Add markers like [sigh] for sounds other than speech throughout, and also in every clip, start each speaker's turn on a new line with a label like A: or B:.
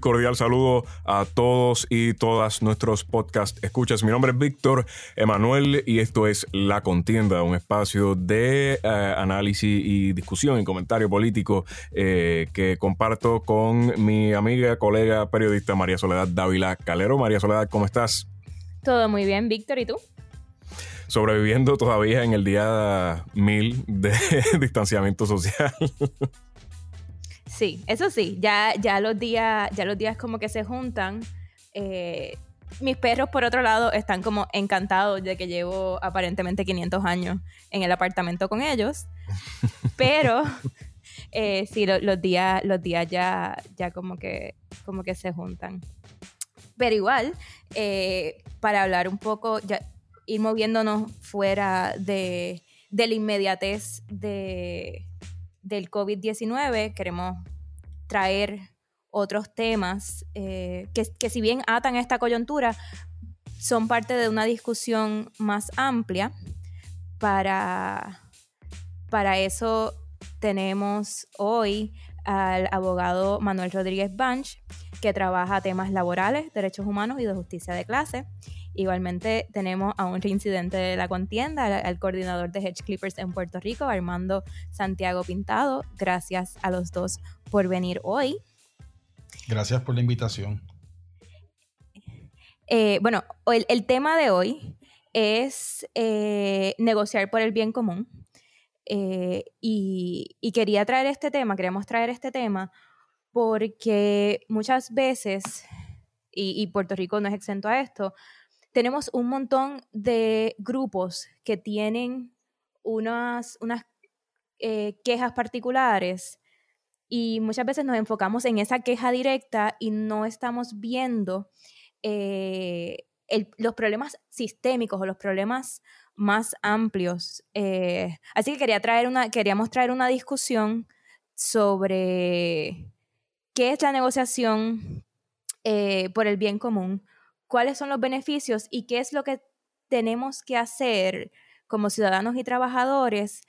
A: Muy cordial saludo a todos y todas nuestros podcast escuchas. Mi nombre es Víctor Emanuel y esto es La Contienda, un espacio de eh, análisis y discusión y comentario político eh, que comparto con mi amiga, colega, periodista María Soledad Dávila Calero. María Soledad, ¿cómo estás?
B: Todo muy bien, Víctor, ¿y tú?
A: Sobreviviendo todavía en el día mil de [laughs] distanciamiento social.
B: Sí, eso sí, ya, ya los días, ya los días como que se juntan. Eh, mis perros, por otro lado, están como encantados de que llevo aparentemente 500 años en el apartamento con ellos. [laughs] Pero eh, sí, los días, los días ya, ya como que, como que se juntan. Pero igual, eh, para hablar un poco, ya, ir moviéndonos fuera de, de la inmediatez de, del COVID-19, queremos traer otros temas eh, que, si bien atan a esta coyuntura, son parte de una discusión más amplia. Para, para eso tenemos hoy al abogado Manuel Rodríguez Banch, que trabaja temas laborales, derechos humanos y de justicia de clase. Igualmente tenemos a un reincidente de la contienda, al, coordinador de Hedge Clippers en Puerto Rico, Armando Santiago Pintado. Gracias a los dos por venir hoy.
C: Gracias por la invitación.
B: Eh, bueno, el, tema de hoy es eh, negociar por el bien común. Eh, y, quería traer este tema, queríamos traer este tema porque muchas veces, y Puerto Rico no es exento a esto, tenemos un montón de grupos que tienen unas, unas eh, quejas particulares y muchas veces nos enfocamos en esa queja directa y no estamos viendo eh, los problemas sistémicos o los problemas más amplios. Eh, así que quería traer una, queríamos traer una discusión sobre qué es la negociación por el bien común, cuáles son los beneficios y qué es lo que tenemos que hacer como ciudadanos y trabajadores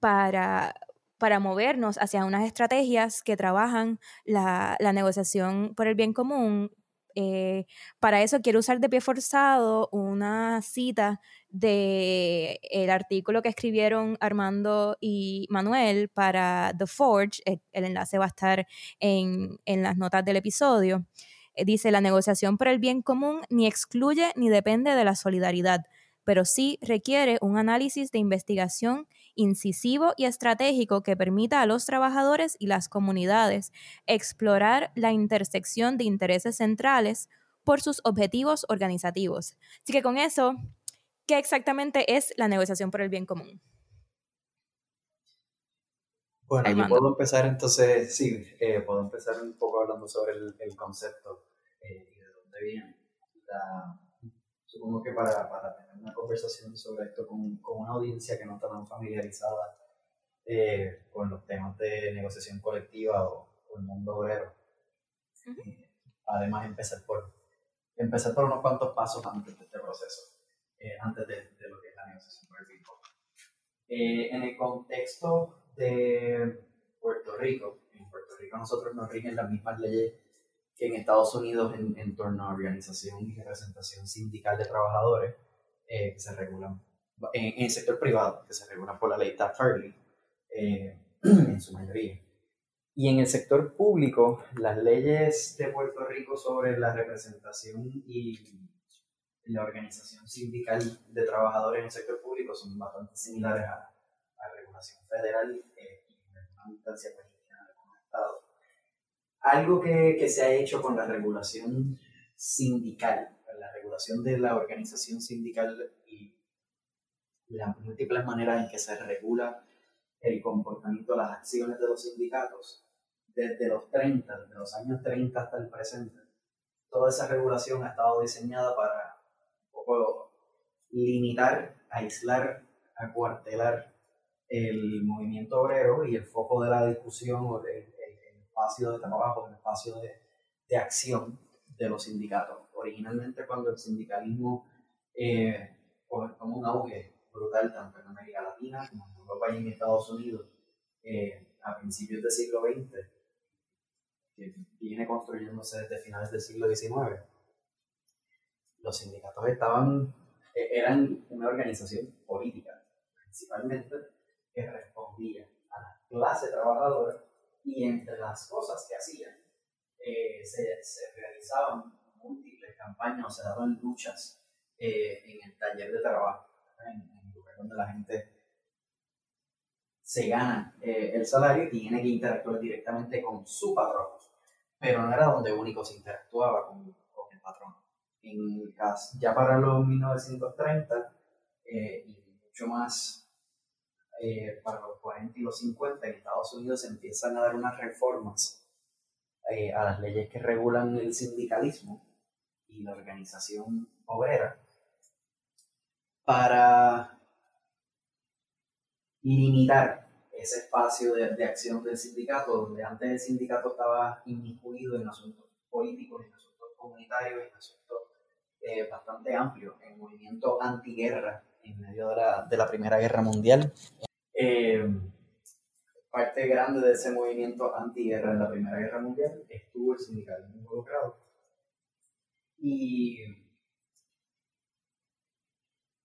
B: para, para movernos hacia unas estrategias que trabajan la, negociación por el bien común. Eh, para eso quiero usar de pie forzado una cita del el artículo que escribieron Armando y Manuel para The Forge. El, enlace va a estar en, en las notas del episodio. Eh, dice, la negociación por el bien común ni excluye ni depende de la solidaridad, pero sí requiere un análisis de investigación incisivo y estratégico que permita a los trabajadores y las comunidades explorar la intersección de intereses centrales por sus objetivos organizativos. Así que con eso, ¿qué exactamente es la negociación por el bien común?
D: Bueno, yo puedo empezar entonces, sí, eh, puedo empezar un poco hablando sobre el, concepto eh, y de dónde viene. supongo que para, para, tener una conversación sobre esto con, con, una audiencia que no está tan familiarizada eh, con los temas de negociación colectiva o, el mundo obrero, además empezar por, empezar por unos cuantos pasos antes de este proceso, antes de, de, lo que es la negociación por el en el contexto de Puerto Rico. En Puerto Rico nosotros nos rigen las mismas leyes que en Estados Unidos en, torno a organización y representación sindical de trabajadores eh, que se regulan en, el sector privado, que se regulan por la ley Taft-Hartley eh, [clears throat] en su mayoría. Y en el sector público, las leyes de Puerto Rico sobre la representación y la organización sindical de trabajadores en el sector público son bastante similares a, federal eh, y en una instancia como Estado. Algo que, que, se ha hecho con la regulación sindical, la regulación de la organización sindical y las múltiples maneras en que se regula el comportamiento, las acciones de los sindicatos, desde los 30, desde los años 30 hasta el presente, toda esa regulación ha estado diseñada para un poco limitar, aislar, acuartelar el movimiento obrero y el foco de la discusión o el, espacio de trabajo, el espacio de, de, acción de los sindicatos. Originalmente cuando el sindicalismo eh, tomó un auge brutal tanto en América Latina como en Europa y en Estados Unidos eh, a principios del siglo XX, que viene construyéndose desde finales del siglo XIX, los sindicatos estaban, e-, eran una organización política, principalmente, que respondía a la clase trabajadora y entre las cosas que hacían eh, se, se, realizaban múltiples campañas o se daban luchas eh, en el taller de trabajo, en, en, el lugar donde la gente se gana eh, el salario y tiene que interactuar directamente con su patrón, pero no era donde único se interactuaba con, con el patrón. En ya para los 1930 y mucho más eh, para los 40 y los 50 en Estados Unidos se empiezan a dar unas reformas eh, a las leyes que regulan el sindicalismo y la organización obrera para limitar ese espacio de, de, acción del sindicato, donde antes el sindicato estaba inmiscuido en asuntos políticos, en asuntos comunitarios, en asuntos eh, bastante amplios, en movimiento antiguerra en medio de la, de la Primera Guerra Mundial, eh, parte grande de ese movimiento antiguerra en la Primera Guerra Mundial estuvo el sindicalismo involucrado. Y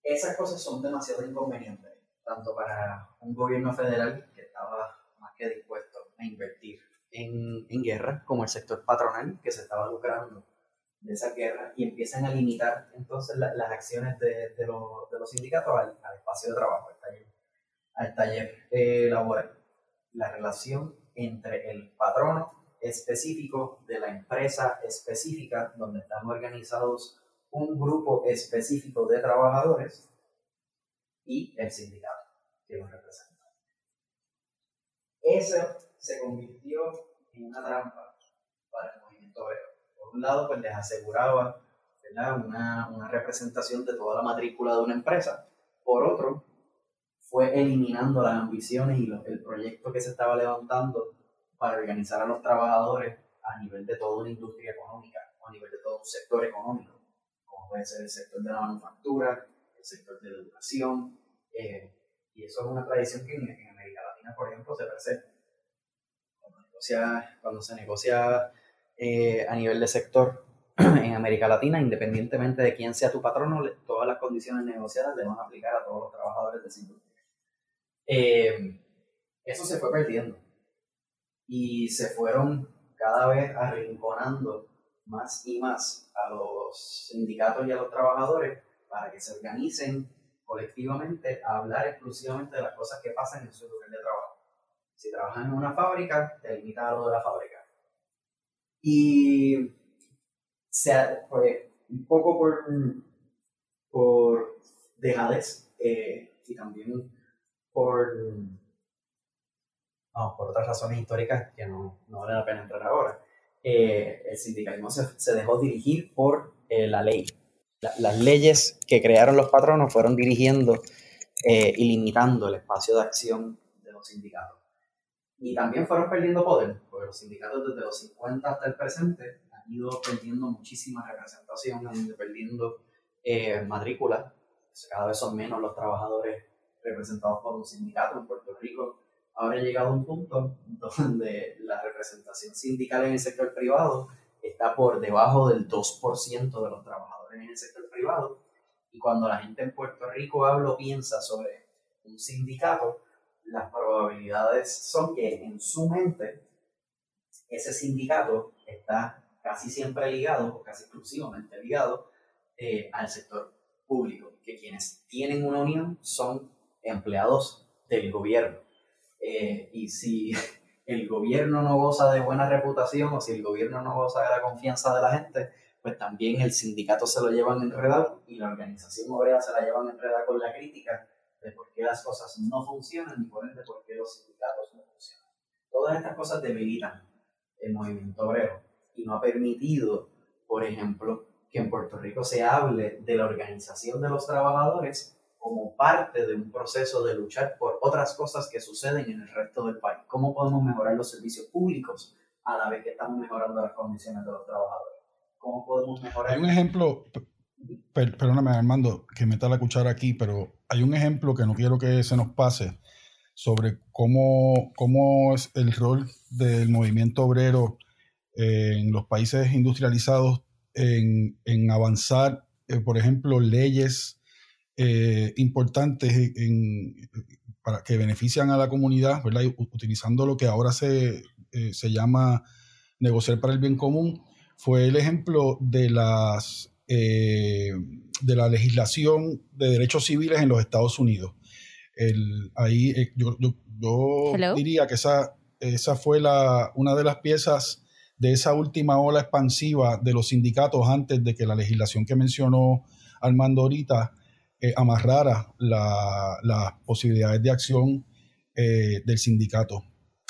D: esas cosas son demasiado inconvenientes, tanto para un gobierno federal que estaba más que dispuesto a invertir en, en guerra, como el sector patronal que se estaba lucrando de esa guerra y empiezan a limitar entonces las acciones de, de, los, de los sindicatos al, al, espacio de trabajo, al taller al taller eh, laboral. La relación entre el patrono específico de la empresa específica donde están organizados un grupo específico de trabajadores y el sindicato que los representa. Eso se convirtió en una trampa para el movimiento obrero. Por un lado, pues les aseguraba Una, una representación de toda la matrícula de una empresa. Por otro, fue eliminando las ambiciones y el proyecto que se estaba levantando para organizar a los trabajadores a nivel de toda una industria económica a nivel de todo un sector económico, como puede ser el sector de la manufactura, el sector de la educación, eh, y eso es una tradición que en, América Latina, por ejemplo, se presenta. Cuando, se negocia eh, a nivel de sector [clears throat] en América Latina, independientemente de quién sea tu patrono, todas las condiciones negociadas le van a aplicar a todos los trabajadores del sector eh, eso se fue perdiendo. Y se fueron cada vez arrinconando más y más a los sindicatos y a los trabajadores para que se organicen colectivamente a hablar exclusivamente de las cosas que pasan en su lugar de trabajo. Si trabajan en una fábrica, te limita a lo de la fábrica. Y se, un poco por, por dejadez eh, y también por, por otras razones históricas que no, no vale la pena entrar ahora, eh, el sindicalismo se, se, dejó dirigir por eh, la ley. las leyes que crearon los patronos fueron dirigiendo y limitando el espacio de acción de los sindicatos. Y también fueron perdiendo poder, porque los sindicatos desde los 50 hasta el presente han ido perdiendo muchísima representación, han ido perdiendo matrícula, cada vez son menos los trabajadores representados por un sindicato en Puerto Rico, ahora ha llegado a un punto [laughs] donde la representación sindical en el sector privado está por debajo del 2% de los trabajadores en el sector privado. Y cuando la gente en Puerto Rico habla o piensa sobre un sindicato, las probabilidades son que en su mente ese sindicato está casi siempre ligado, o casi exclusivamente ligado, eh, al sector público, que quienes tienen una unión son empleados del gobierno. Eh, y si [laughs] el gobierno no goza de buena reputación o si el gobierno no goza de la confianza de la gente, pues también el sindicato se lo llevan enredado y la organización obrera se la llevan enredada con la crítica de por qué las cosas no funcionan y por ende por qué los sindicatos no funcionan. Todas estas cosas debilitan el movimiento obrero y no ha permitido, por ejemplo, que en Puerto Rico se hable de la organización de los trabajadores como parte de un proceso de luchar por otras cosas que suceden en el resto del país. ¿Cómo podemos mejorar los servicios públicos a la vez que estamos mejorando las condiciones de los trabajadores? ¿Cómo podemos mejorar?
C: Hay un ejemplo, perdóname Armando, que meta la cuchara aquí, pero hay un ejemplo que no quiero que se nos pase sobre cómo, cómo es el rol del movimiento obrero en los países industrializados en, en avanzar, por ejemplo, leyes importantes en, para que benefician a la comunidad, ¿verdad? utilizando lo que ahora se, se llama negociar para el bien común, fue el ejemplo de las eh, de la legislación de derechos civiles en los Estados Unidos. El, ahí eh, yo, diría que esa, esa fue la, una de las piezas de esa última ola expansiva de los sindicatos antes de que la legislación que mencionó Armando ahorita eh, amarrara las posibilidades de acción del sindicato.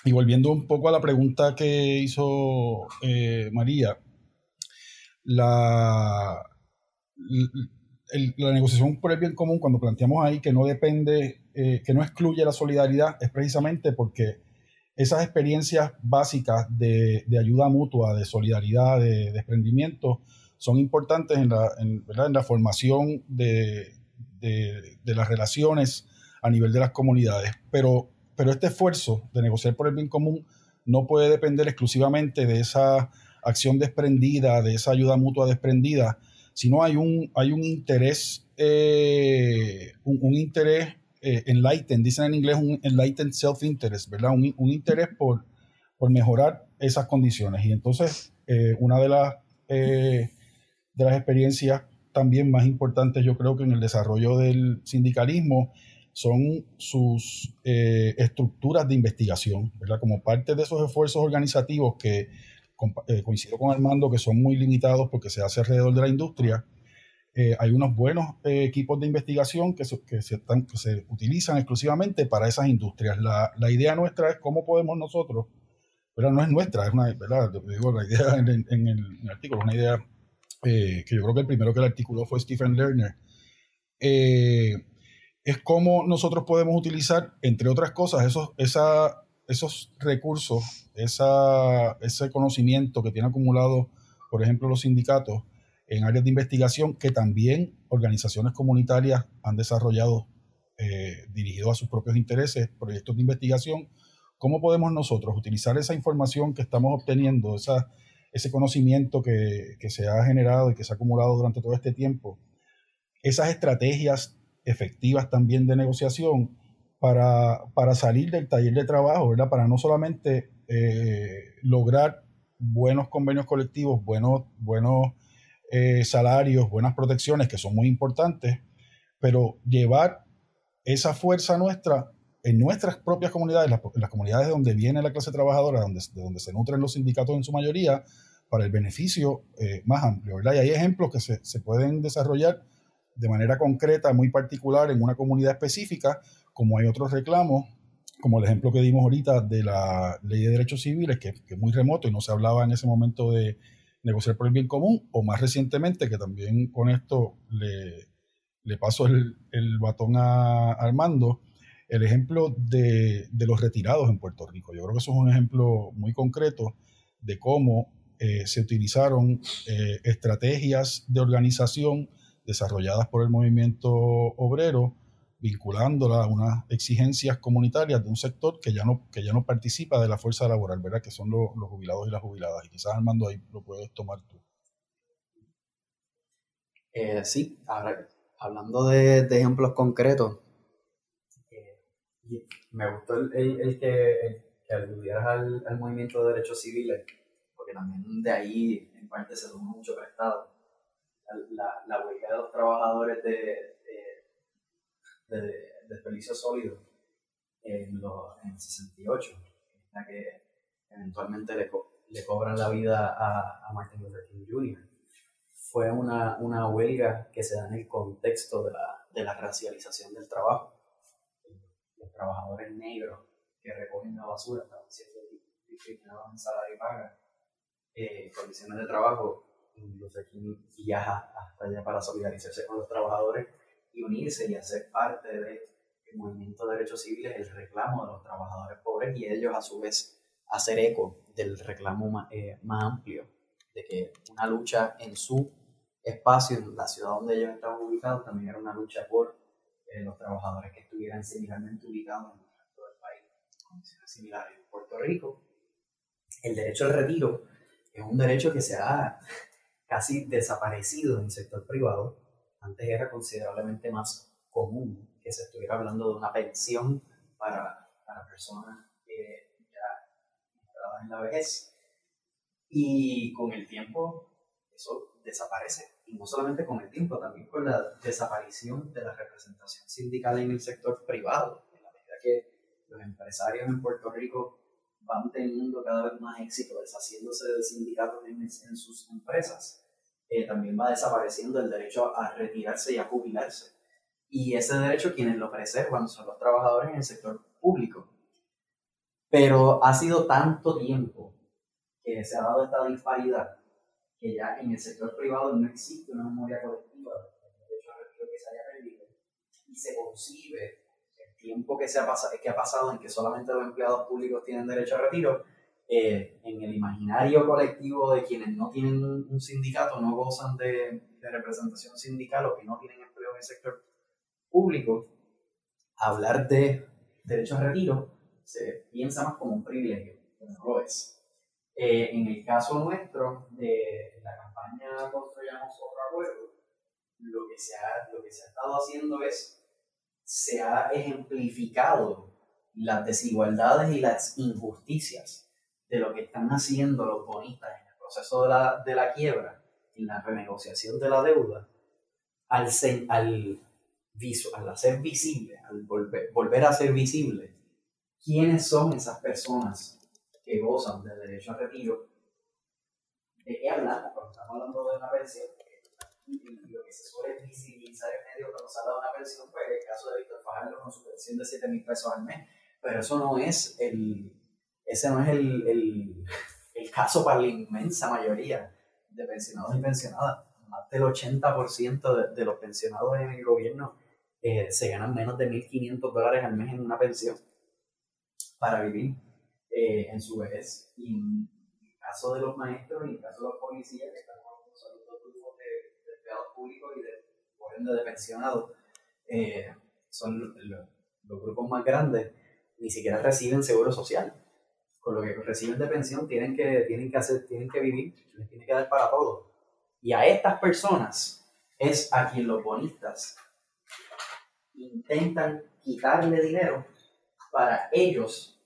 C: Y volviendo un poco a la pregunta que hizo María, la, la negociación por el bien común, cuando planteamos ahí que no depende, eh, que no excluye la solidaridad, es precisamente porque esas experiencias básicas de, ayuda mutua, de solidaridad, de desprendimiento, son importantes en la, en, la formación de, las relaciones a nivel de las comunidades. Pero, pero este esfuerzo de negociar por el bien común no puede depender exclusivamente de esa acción desprendida, de esa ayuda mutua desprendida, sino hay un, hay un interés, eh, un, interés eh, enlightened, dicen en inglés un enlightened self-interest, ¿verdad? Un, un, interés por, por mejorar esas condiciones. Y entonces, eh, una de las, de las experiencias también más importantes, yo creo que en el desarrollo del sindicalismo, son sus estructuras de investigación, ¿verdad? Como parte de esos esfuerzos organizativos que eh, coincido con Armando que son muy limitados porque se hace alrededor de la industria. Eh, hay unos buenos eh, equipos de investigación que, se, que, se están, que, se, utilizan exclusivamente para esas industrias. La, la, idea nuestra es cómo podemos nosotros, pero no es nuestra, es una, ¿verdad? Digo, la idea en, el, en el, artículo, una idea que yo creo que el primero que la articuló fue Stephen Lerner. es cómo nosotros podemos utilizar, entre otras cosas, esos, esa, esos recursos, ese conocimiento que tiene acumulado, por ejemplo, los sindicatos en áreas de investigación que también organizaciones comunitarias han desarrollado eh, dirigidos a sus propios intereses, proyectos de investigación, ¿cómo podemos nosotros utilizar esa información que estamos obteniendo, esa, ese conocimiento que, que se ha generado y que se ha acumulado durante todo este tiempo, esas estrategias efectivas también de negociación, para, para salir del taller de trabajo, ¿verdad? Para no solamente eh, lograr buenos convenios colectivos, buenos, buenos eh, salarios, buenas protecciones, que son muy importantes, pero llevar esa fuerza nuestra en nuestras propias comunidades, las, las comunidades de donde viene la clase trabajadora, donde, de donde se nutren los sindicatos en su mayoría, para el beneficio eh, más amplio, ¿verdad? Y hay ejemplos que se, se pueden desarrollar de manera concreta, muy particular, en una comunidad específica, como hay otros reclamos, como el ejemplo que dimos ahorita de la ley de derechos civiles, que, es muy remoto y no se hablaba en ese momento de negociar por el bien común, o más recientemente, que también con esto le, le paso el, el, batón a Armando, el ejemplo de, de, los retirados en Puerto Rico. Yo creo que eso es un ejemplo muy concreto de cómo eh, se utilizaron eh, estrategias de organización desarrolladas por el movimiento obrero vinculándola a unas exigencias comunitarias de un sector que ya no, que ya no participa de la fuerza laboral, ¿verdad? Que son los, jubilados y las jubiladas. Y quizás Armando ahí lo puedes tomar tú.
D: Eh, sí, hablando de, ejemplos concretos, eh, me gustó el, que, que aludieras al, al, movimiento de derechos civiles, porque también de ahí en parte se tomó mucho prestado. La, la, huelga de los trabajadores de, de desperdicio sólido en, en el 68, la que eventualmente le, le cobran la vida a, a, Martin Luther King Jr. Fue una, una, huelga que se da en el contexto de la, de la racialización del trabajo. Los trabajadores negros que recogen la basura estaban siendo discriminados en salario y paga, eh, condiciones de trabajo. Luther King viaja hasta allá para solidarizarse con los trabajadores y unirse y hacer parte del movimiento de derechos civiles, el reclamo de los trabajadores pobres y ellos a su vez hacer eco del reclamo más, eh, más amplio, de que una lucha en su espacio, en la ciudad donde ellos estaban ubicados, también era una lucha por eh, los trabajadores que estuvieran similarmente ubicados en el resto del país, condiciones similares. En Puerto Rico, el derecho al retiro es un derecho que se ha casi desaparecido en el sector privado. Antes era considerablemente más común que se estuviera hablando de una pensión para, para personas que ya en la vejez. Y con el tiempo eso desaparece. Y no solamente con el tiempo, también con la desaparición de la representación sindical en el sector privado. En la medida que los empresarios en Puerto Rico van teniendo cada vez más éxito deshaciéndose de sindicatos en, en sus empresas, eh, también va desapareciendo el derecho a retirarse y a jubilarse. Y ese derecho quienes lo preservan son los trabajadores en el sector público. Pero ha sido tanto tiempo que se ha dado esta disparidad que ya en el sector privado no existe una memoria colectiva del derecho a retiro que se haya perdido y se concibe tiempo que, se ha, pasado, que ha pasado en que solamente los empleados públicos tienen derecho a retiro eh, en el imaginario colectivo de quienes no tienen un sindicato, no gozan de, de, representación sindical o que no tienen empleo en el sector público, hablar de derecho a retiro se piensa más como un privilegio, pero no lo es. Eh, en el caso nuestro de la campaña Construyamos otro acuerdo, lo que, se ha, lo que se ha estado haciendo es, se ha ejemplificado las desigualdades y las injusticias de lo que están haciendo los bonistas en el proceso de la, de la quiebra, en la renegociación de la deuda, al, al, al hacer visible, al volver, volver a ser visible, quiénes son esas personas que gozan del derecho a retiro. ¿De qué hablamos cuando estamos hablando de una pensión? Lo que se suele visibilizar en medio cuando se habla de una pensión, pues el caso de Víctor Fajardo con su pensión de 7 mil pesos al mes. Pero eso no es el, ese no es el, el, el caso para la inmensa mayoría de pensionados y pensionadas. Más del 80% de, de, los pensionados en el gobierno eh, se ganan menos de 1.500 dólares al mes en una pensión para vivir eh, en su vejez. Y en el caso de los maestros y en el caso de los policías, que están con los grupos de, de, empleados públicos y de, por ende de pensionados, eh, son los, los grupos más grandes, ni siquiera reciben seguro social con lo que reciben de pensión tienen que, tienen que, hacer, tienen que vivir, les tiene que dar para todo. Y a estas personas es a quien los bonistas intentan quitarle dinero para ellos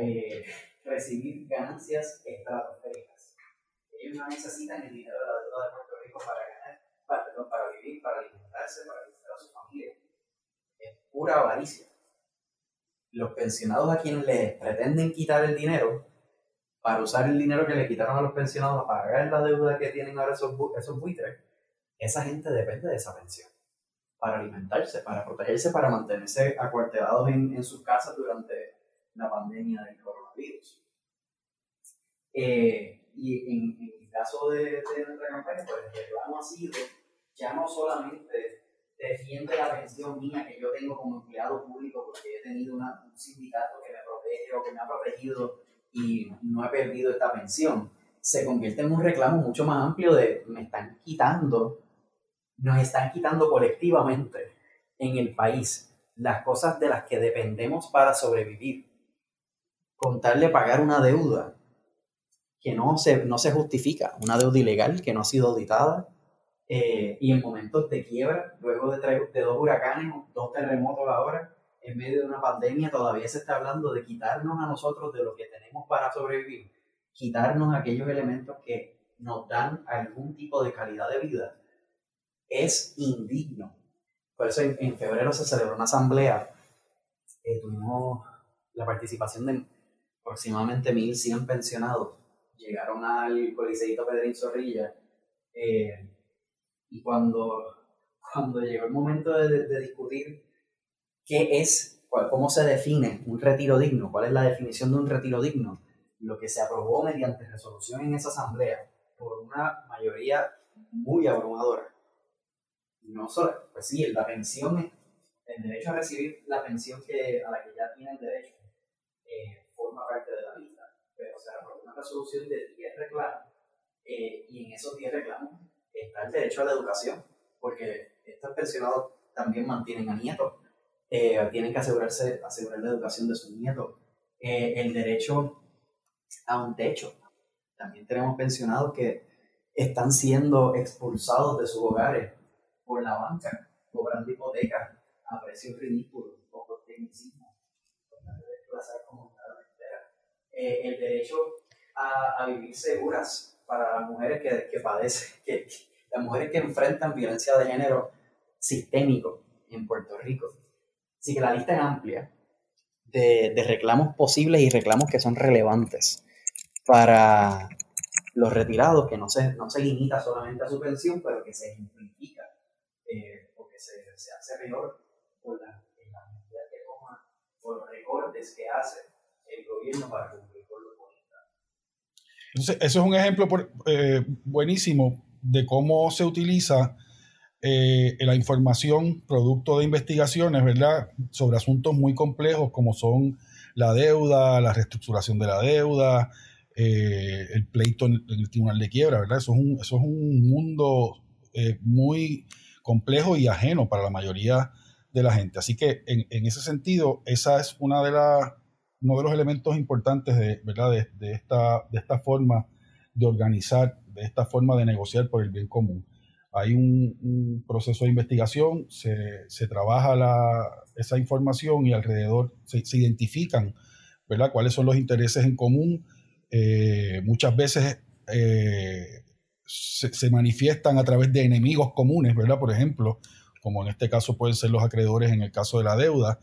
D: eh, recibir ganancias estratosféricas. Ellos no necesitan el dinero de la deuda de Puerto Rico para ganar, para, vivir, para alimentarse, para alimentar a su familia. Es pura avaricia los pensionados a quienes les pretenden quitar el dinero para usar el dinero que le quitaron a los pensionados para pagar la deuda que tienen ahora esos, esos buitres, esa gente depende de esa pensión para alimentarse, para protegerse, para mantenerse acuartelados en, en sus casas durante la pandemia del coronavirus. Eh, y en, en, el caso de, de nuestra campaña, pues el reclamo ha sido ya no solamente defiende la pensión mía que yo tengo como empleado público porque he tenido una, un sindicato que me protege o que me ha protegido y no he perdido esta pensión, se convierte en un reclamo mucho más amplio de me están quitando, nos están quitando colectivamente en el país las cosas de las que dependemos para sobrevivir. Contarle pagar una deuda que no se, no se justifica, una deuda ilegal que no ha sido auditada, eh, y en momentos de quiebra, luego de, de dos huracanes, dos terremotos ahora, en medio de una pandemia, todavía se está hablando de quitarnos a nosotros de lo que tenemos para sobrevivir, quitarnos aquellos elementos que nos dan algún tipo de calidad de vida, es indigno. Por eso en, febrero se celebró una asamblea, eh, tuvimos la participación de aproximadamente 1.100 pensionados, llegaron al Coliseíto Pedrín Zorrilla, eh, y cuando, [laughs] cuando llegó el momento de, de discutir qué es, cuál, cómo se define un retiro digno, cuál es la definición de un retiro digno, lo que se aprobó mediante resolución en esa asamblea por una mayoría muy abrumadora. No solo, pues sí, la pensión, el derecho a recibir la pensión que, a la que ya tienen derecho, eh, forma parte de la lista, pero se aprobó una resolución de 10 reclamos eh, y en esos 10 reclamos está el derecho a la educación, porque estos pensionados también mantienen a nietos, eh, tienen que asegurarse, asegurar la educación de sus nietos, eh, el derecho a un techo, También tenemos pensionados que están siendo expulsados de sus hogares por la banca, cobrando hipotecas a precios ridículos o por tecnicismo. Eh, el derecho a, a, vivir seguras para las mujeres que, que padecen, que, las mujeres que enfrentan violencia de género sistémico en Puerto Rico. Así que la lista es amplia de, de reclamos posibles y reclamos que son relevantes para los retirados, que no se, no se limita solamente a su pensión, pero que se simplifica eh, o que se, se, hace peor por la, la medida que toma, por los recortes que hace el gobierno para cumplir
C: Entonces, eso es un ejemplo eh, buenísimo de cómo se utiliza eh, la información producto de investigaciones, ¿verdad? Sobre asuntos muy complejos como son la deuda, la reestructuración de la deuda, eh, el pleito en, el tribunal de quiebra, ¿verdad? Eso es un, eso es un mundo eh, muy complejo y ajeno para la mayoría de la gente. Así que en ese sentido, esa es una de las, uno de los elementos importantes de, ¿verdad? De, esta, de esta forma de organizar, de esta forma de negociar por el bien común. Hay un, proceso de investigación, se, se trabaja la, esa información y alrededor se, se identifican ¿verdad? cuáles son los intereses en común, eh, muchas veces eh, se, manifiestan a través de enemigos comunes, ¿verdad? Por ejemplo, como en este caso pueden ser los acreedores en el caso de la deuda,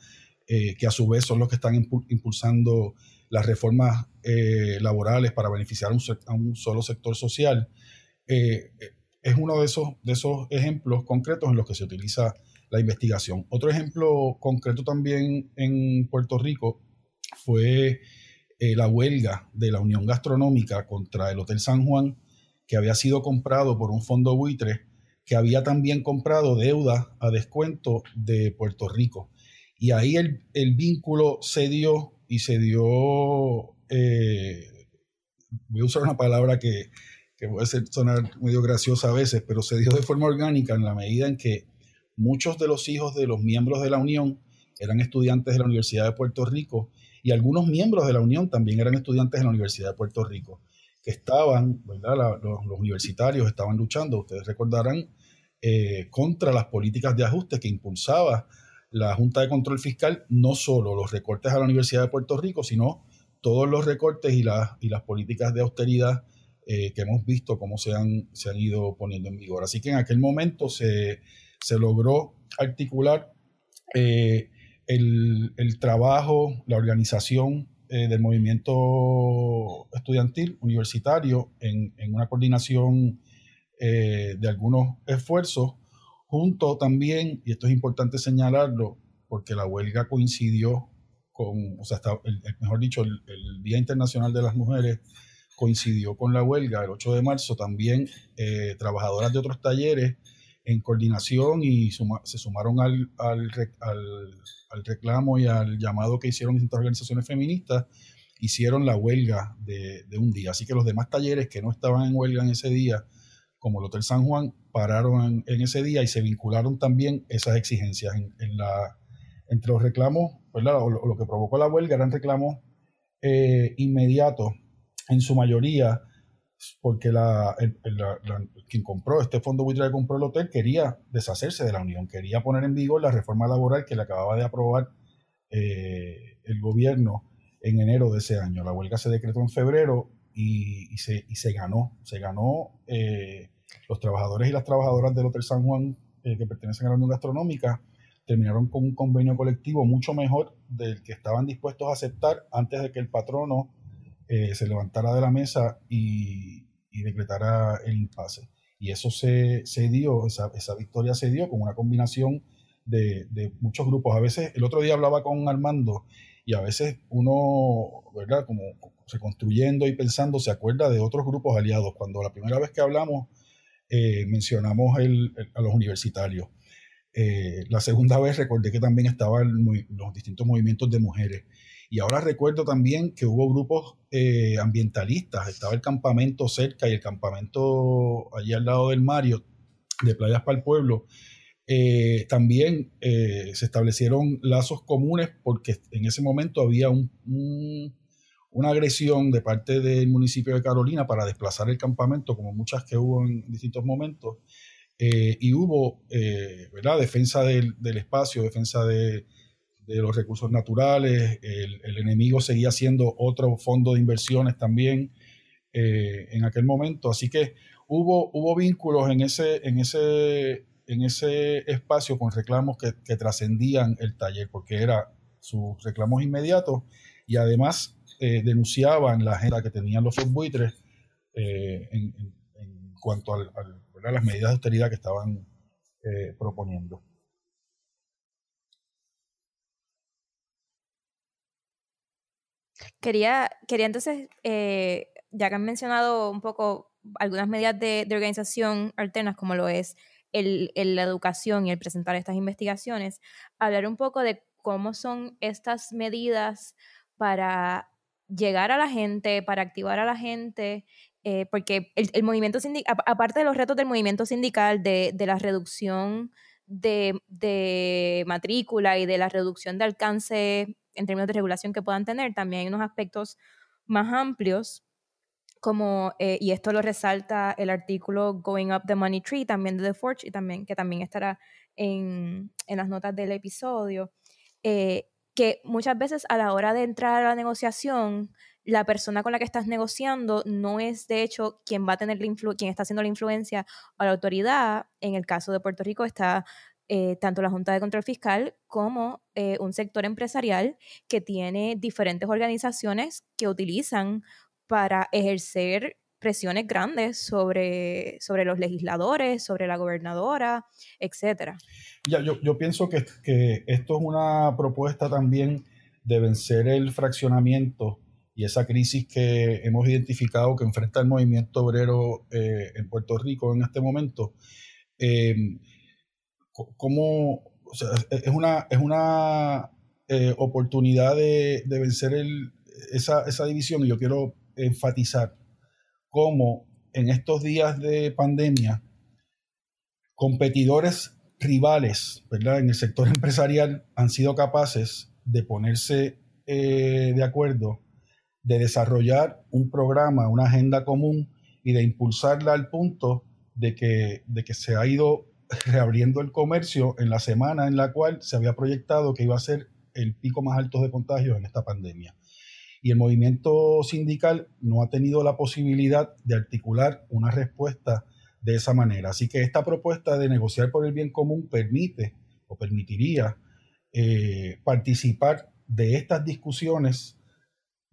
C: eh, que a su vez son los que están impulsando las reformas laborales para beneficiar a un, solo sector social. es uno de esos, de esos ejemplos concretos en los que se utiliza la investigación. Otro ejemplo concreto también en Puerto Rico fue eh, la huelga de la Unión Gastronómica contra el Hotel San Juan, que había sido comprado por un fondo buitre, que había también comprado deuda a descuento de Puerto Rico. Y ahí el, vínculo se dio y se dio, eh, voy a usar una palabra que, que puede ser, sonar medio graciosa a veces, pero se dio de forma orgánica en la medida en que muchos de los hijos de los miembros de la Unión eran estudiantes de la Universidad de Puerto Rico y algunos miembros de la Unión también eran estudiantes en la Universidad de Puerto Rico, que estaban, ¿verdad? los, universitarios estaban luchando, ustedes recordarán, eh, contra las políticas de ajuste que impulsaba la Junta de Control Fiscal, no solo los recortes a la Universidad de Puerto Rico, sino todos los recortes y, las y las políticas de austeridad eh, que hemos visto cómo se han, se han ido poniendo en vigor. Así que en aquel momento se, se logró articular eh, el, trabajo, la organización eh, del movimiento estudiantil universitario en, una coordinación de algunos esfuerzos, junto también, y esto es importante señalarlo, porque la huelga coincidió con, o sea, mejor dicho, el, Día Internacional de las Mujeres coincidió con la huelga el 8 de marzo, también eh, trabajadoras de otros talleres en coordinación y se sumaron al, al, al, reclamo y al llamado que hicieron distintas organizaciones feministas, hicieron la huelga de, de, un día. Así que los demás talleres que no estaban en huelga en ese día, como el Hotel San Juan, pararon en, ese día y se vincularon también esas exigencias. Entre los reclamos, ¿verdad? Lo, que provocó la huelga eran reclamos eh, inmediatos, en su mayoría porque quien compró, este fondo buitre que compró el hotel, quería deshacerse de la Unión, quería poner en vigor la reforma laboral que le acababa de aprobar eh, el gobierno en enero de ese año. La huelga se decretó en febrero y, se, y se, ganó. Se ganó eh, los trabajadores y las trabajadoras del Hotel San Juan eh, que pertenecen a la Unión Gastronómica terminaron con un convenio colectivo mucho mejor del que estaban dispuestos a aceptar antes de que el patrono eh, se levantara de la mesa y, decretara el impasse. Y eso se, se dio, esa, esa, victoria se dio con una combinación de, de, muchos grupos. A veces, el otro día hablaba con Armando y a veces uno, ¿verdad? Como reconstruyendo y pensando, se acuerda de otros grupos aliados. Cuando la primera vez que hablamos eh, mencionamos el, a los universitarios. Eh, la segunda vez recordé que también estaban los distintos movimientos de mujeres. Y ahora recuerdo también que hubo grupos eh, ambientalistas, estaba el campamento cerca y el campamento allí al lado del Mario, de Playas para el Pueblo. Eh, también eh, se establecieron lazos comunes porque en ese momento había un, una agresión de parte del municipio de Carolina para desplazar el campamento, como muchas que hubo en distintos momentos, eh, y hubo defensa del, espacio, defensa de, los recursos naturales, el, enemigo seguía siendo otro fondo de inversiones también en aquel momento, así que hubo, hubo vínculos en ese, en, ese, en ese espacio con reclamos que, que trascendían el taller, porque era sus reclamos inmediatos y además eh, denunciaban la agenda que tenían los buitres eh, en, cuanto a las medidas de austeridad que estaban eh, proponiendo.
B: Quería, quería entonces, ya que han mencionado un poco algunas medidas de, organización alternas, como lo es el, la educación y el presentar estas investigaciones, hablar un poco de cómo son estas medidas para llegar a la gente, para activar a la gente, eh, porque el, movimiento sindical, aparte de los retos del movimiento sindical, de, la reducción de, matrícula y de la reducción de alcance en términos de regulación que puedan tener, también hay unos aspectos más amplios, como, eh, y esto lo resalta el artículo Going Up the Money Tree, también de The Forge, y también, que también estará en, en las notas del episodio, eh, que muchas veces a la hora de entrar a la negociación, la persona con la que estás negociando no es de hecho quien va a tener la quien está haciendo la influencia o la autoridad. En el caso de Puerto Rico está eh, tanto la Junta de Control Fiscal como eh, un sector empresarial que tiene diferentes organizaciones que utilizan para ejercer presiones grandes sobre, sobre los legisladores, sobre la gobernadora, etcétera.
C: Ya, yo, pienso que, que, esto es una propuesta también de vencer el fraccionamiento y esa crisis que hemos identificado que enfrenta el movimiento obrero eh, en Puerto Rico en este momento. Eh, es una, es una eh, oportunidad de, de vencer el, esa, esa división y yo quiero enfatizar cómo en estos días de pandemia, competidores rivales ¿verdad? en el sector [laughs] empresarial han sido capaces de ponerse eh, de acuerdo, de desarrollar un programa, una agenda común y de impulsarla al punto de que, de que se ha ido reabriendo el comercio en la semana en la cual se había proyectado que iba a ser el pico más alto de contagios en esta pandemia y el movimiento sindical no ha tenido la posibilidad de articular una respuesta de esa manera. Así que esta propuesta de negociar por el bien común permite o permitiría eh, participar de estas discusiones,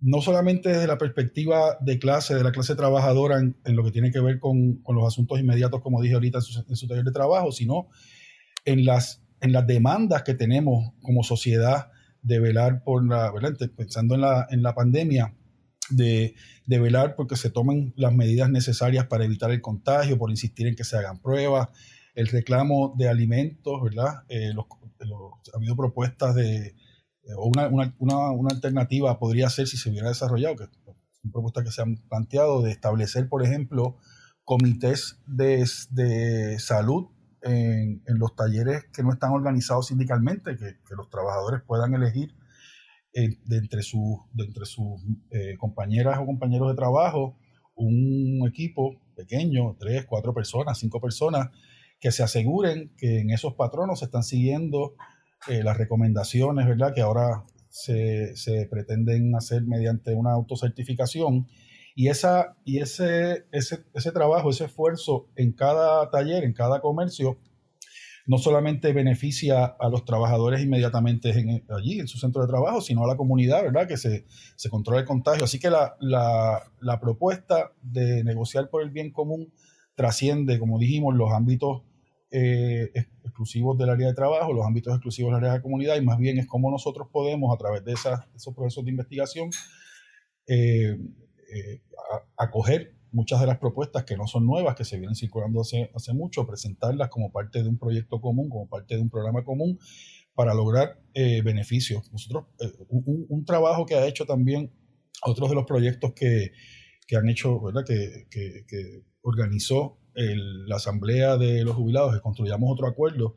C: no solamente desde la perspectiva de clase, de la clase trabajadora en, lo que tiene que ver con, los asuntos inmediatos, como dije ahorita en su, taller de trabajo, sino en las, en las demandas que tenemos como sociedad de velar por la, pensando en la, en la pandemia, de, de, velar porque se tomen las medidas necesarias para evitar el contagio, por insistir en que se hagan pruebas, el reclamo de alimentos, ¿verdad? Eh, ha habido propuestas de, eh, o una, una, una, alternativa podría ser, si se hubiera desarrollado, que son propuestas que se han planteado, de establecer, por ejemplo, comités de, de salud en, los talleres que no están organizados sindicalmente, que, los trabajadores puedan elegir eh, de entre, sus, entre sus eh, compañeras o compañeros de trabajo un equipo pequeño, tres, cuatro personas, cinco personas, que se aseguren que en esos patronos se están siguiendo eh, las recomendaciones, ¿verdad? Que ahora se, se, pretenden hacer mediante una autocertificación. Y, esa, y ese, ese, ese trabajo, ese esfuerzo en cada taller, en cada comercio, no solamente beneficia a los trabajadores inmediatamente allí, en su centro de trabajo, sino a la comunidad, ¿verdad? Que se, se controla el contagio. Así que la, la, la, propuesta de negociar por el bien común trasciende, como dijimos, los ámbitos eh, exclusivos del área de trabajo, los ámbitos exclusivos del área de comunidad, y más bien es cómo nosotros podemos, a través de esos procesos de investigación, eh, eh, muchas de las propuestas que no son nuevas, que se vienen circulando hace, hace mucho, presentarlas como parte de un proyecto común, como parte de un programa común, para lograr eh, beneficios. Nosotros, eh, un, trabajo que ha hecho también otros de los proyectos que, que han hecho, ¿verdad? Que, que, organizó la Asamblea de los Jubilados, que construyamos otro acuerdo,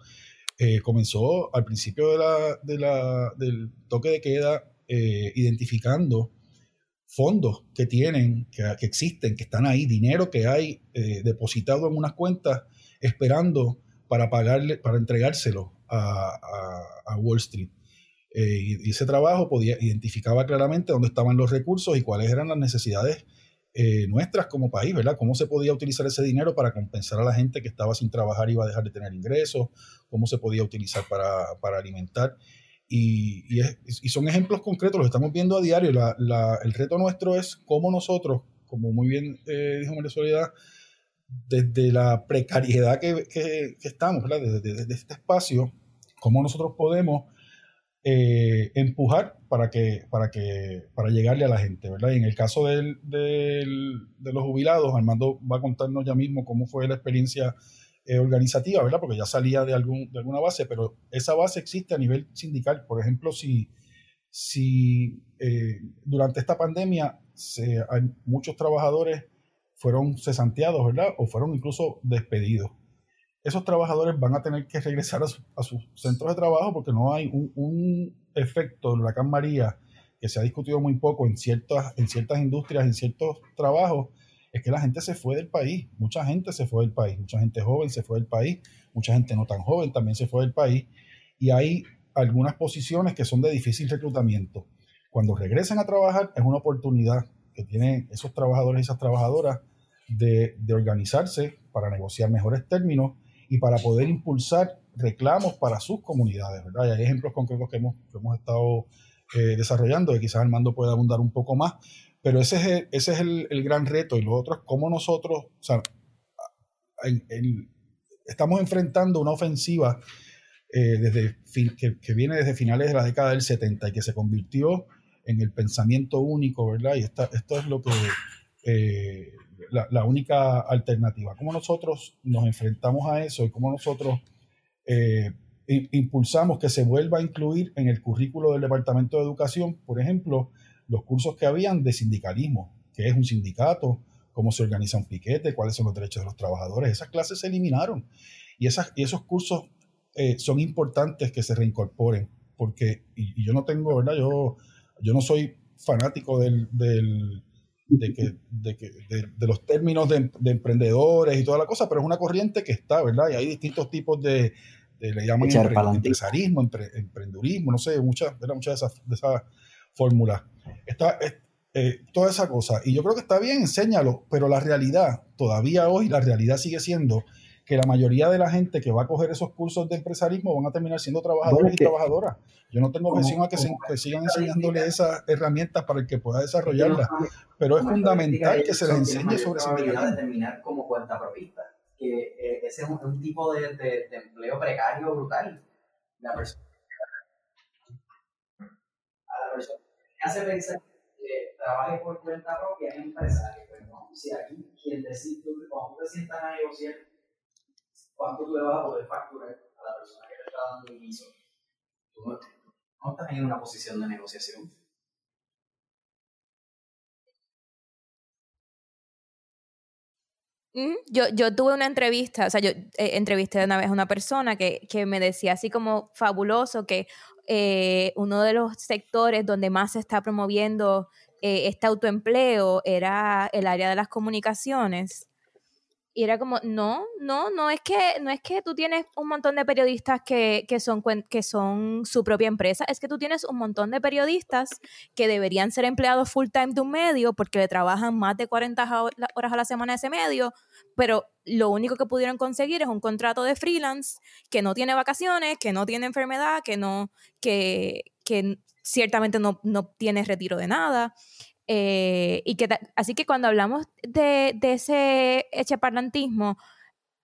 C: comenzó al principio de la, de la, del toque de queda identificando fondos que tienen, que, existen, que están ahí, dinero que hay eh, depositado en unas cuentas esperando para pagarle, para entregárselo a, Wall Street. Eh, y, ese trabajo podía, identificaba claramente dónde estaban los recursos y cuáles eran las necesidades eh, nuestras como país, ¿verdad? Cómo se podía utilizar ese dinero para compensar a la gente que estaba sin trabajar y iba a dejar de tener ingresos, cómo se podía utilizar para, para alimentar. Y, y, son ejemplos concretos, los estamos viendo a diario. La, el reto nuestro es cómo nosotros, como muy bien eh, dijo María Soledad, desde la precariedad que, que, estamos. Desde, este espacio, cómo nosotros podemos eh, empujar para que, para que, para llegarle a la gente, ¿verdad? Y en el caso del, de los jubilados, Armando va a contarnos ya mismo cómo fue la experiencia eh, organizativa, ¿verdad? Porque ya salía de, algún, de alguna base, pero esa base existe a nivel sindical. Por ejemplo, si, si eh, durante esta pandemia se, hay muchos trabajadores fueron cesanteados, ¿verdad? O fueron incluso despedidos. Esos trabajadores van a tener que regresar a, sus centros de trabajo porque no hay un, un efecto la huracán María que se ha discutido muy poco en ciertas, en ciertas industrias, en ciertos trabajos, es que la gente se fue del país, mucha gente se fue del país, mucha gente joven se fue del país, mucha gente no tan joven también se fue del país, y hay algunas posiciones que son de difícil reclutamiento. Cuando regresen a trabajar es una oportunidad que tienen esos trabajadores y esas trabajadoras de, organizarse para negociar mejores términos y para poder impulsar reclamos para sus comunidades, hay ejemplos concretos que hemos, hemos estado eh, desarrollando, y quizás Armando pueda abundar un poco más, pero ese es el, ese es el, gran reto y lo otro es cómo nosotros, o sea, estamos enfrentando una ofensiva eh, desde, que, que, viene desde finales de la década del 70 y que se convirtió en el pensamiento único, ¿verdad? Y esta, esto es lo que, eh, la, la, única alternativa. ¿Cómo nosotros nos enfrentamos a eso y cómo nosotros eh, impulsamos que se vuelva a incluir en el currículo del Departamento de Educación, por ejemplo, los cursos que habían de sindicalismo, qué es un sindicato, cómo se organiza un piquete, cuáles son los derechos de los trabajadores. Esas clases se eliminaron y, esas, y esos cursos eh, son importantes que se reincorporen, porque, y, yo no tengo, ¿verdad? Yo, yo no soy fanático del, del de, que, de, que, de, los términos de, emprendedores y toda la cosa, pero es una corriente que está, ¿verdad? Y hay distintos tipos de, le llaman empresarismo, emprendurismo, no sé, muchas, muchas de esas, de esas fórmulas. Está, eh, toda esa cosa. Y yo creo que está bien, enséñalo, pero la realidad, todavía hoy, la realidad sigue siendo que la mayoría de la gente que va a coger esos cursos de empresarismo van a terminar siendo trabajadores y trabajadoras. Yo no tengo objeción a que, se, sigan enseñándole esas herramientas para el que pueda desarrollarlas, pero es fundamental que se les enseñe sobre
D: sindicato. de terminar como cuenta propista, que eh, ese es un, tipo de, de, empleo precario brutal. La persona, a la persona hace pensar que trabaje por cuenta propia es empresario. Pero no, si aquí quien decide, cuando te sientas a negociar cuánto tú le vas a poder facturar a la persona que te está dando piso, tú no, no estás en una posición de negociación.
B: Yo, yo tuve una entrevista, o sea, yo eh, entrevisté una vez a una persona que, que me decía así como fabuloso que eh, uno de los sectores donde más se está promoviendo eh, este autoempleo era el área de las comunicaciones. Y era como, no, no, no es que, no es que tú tienes un montón de periodistas que, que, son, que son su propia empresa, es que tú tienes un montón de periodistas que deberían ser empleados full time de un medio porque le trabajan más de 40 horas a la semana a ese medio, pero lo único que pudieron conseguir es un contrato de freelance que no tiene vacaciones, que no tiene enfermedad, que no, que, que ciertamente no, no tiene retiro de nada. Eh, y que, así que cuando hablamos de, de ese echeparlantismo,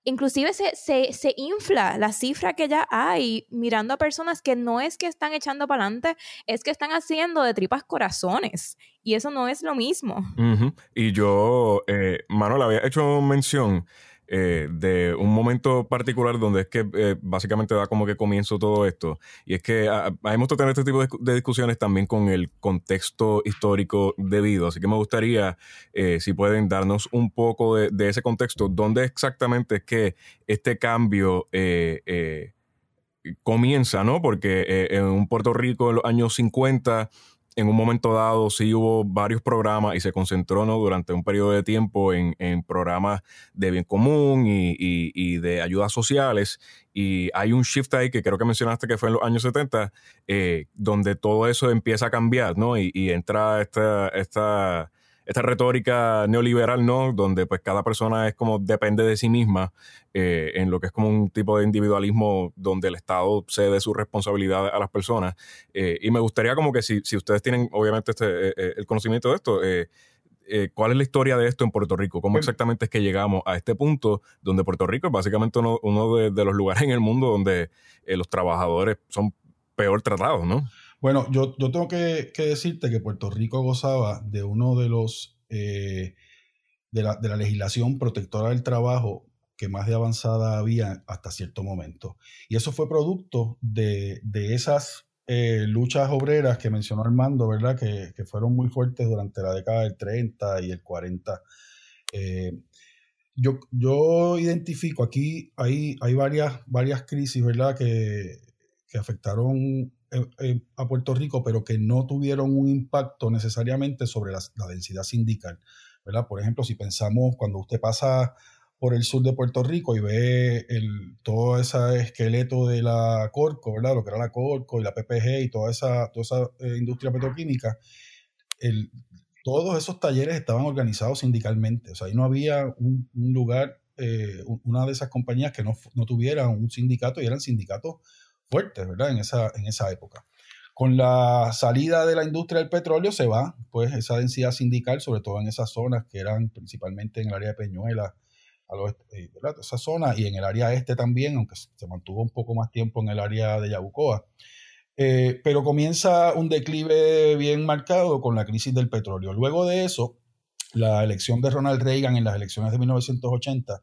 B: inclusive se, se, se, infla la cifra que ya hay mirando a personas que no es que están echando para adelante, es que están haciendo de tripas corazones. Y eso no es lo mismo.
A: Y yo, eh, Manuel, había hecho mención eh, de un momento particular donde es que eh, básicamente da como que comienzo todo esto. Y es que hemos de tener este tipo de, discusiones también con el contexto histórico debido. Así que me gustaría, eh, si pueden darnos un poco de, ese contexto, dónde exactamente es que este cambio comienza, ¿no? Porque en Puerto Rico en los años 50 en un momento dado sí hubo varios programas y se concentró durante un periodo de tiempo en, programas de bien común y, de ayudas sociales. Y hay un shift ahí que creo que mencionaste que fue en los años 70, eh, donde todo eso empieza a cambiar, ¿no? Y, entra esta, esta esta retórica neoliberal, ¿no? Donde pues cada persona es como depende de sí misma eh, en lo que es como un tipo de individualismo donde el Estado cede su responsabilidad a las personas. Eh, y me gustaría como que si, si ustedes tienen obviamente este, eh, el conocimiento de esto, ¿cuál es la historia de esto en Puerto Rico? ¿Cómo exactamente es que llegamos a este punto donde Puerto Rico es básicamente uno, uno de, los lugares en el mundo donde los trabajadores son peor tratados, ¿no?
C: Bueno, yo, yo tengo que, decirte que Puerto Rico gozaba de uno de los eh, de, la, de, la, legislación protectora del trabajo que más de avanzada había hasta cierto momento. Y eso fue producto de, de esas eh, luchas obreras que mencionó Armando, ¿verdad? Que, que, fueron muy fuertes durante la década del 30 y el 40. Eh, yo, yo identifico aquí, hay, hay varias, varias crisis, ¿verdad? Que, que afectaron a Puerto Rico, pero que no tuvieron un impacto necesariamente sobre la, densidad sindical. ¿verdad? Por ejemplo, si pensamos cuando usted pasa por el sur de Puerto Rico y ve todo ese esqueleto de la Corco, ¿verdad? Lo que era la Corco y la PPG y toda esa, eh, industria petroquímica, todos esos talleres estaban organizados sindicalmente. O sea, ahí no había un, lugar, una de esas compañías que no, no tuviera un sindicato y eran sindicatos fuertes, ¿verdad? En esa, en esa época. Con la salida de la industria del petróleo se va, pues, esa densidad sindical, sobre todo en esas zonas que eran principalmente en el área de Peñuela, a eh, ¿verdad? esa zona, y en el área este también, aunque se mantuvo un poco más tiempo en el área de Yabucoa. Eh, pero comienza un declive bien marcado con la crisis del petróleo. Luego de eso, la elección de Ronald Reagan en las elecciones de 1980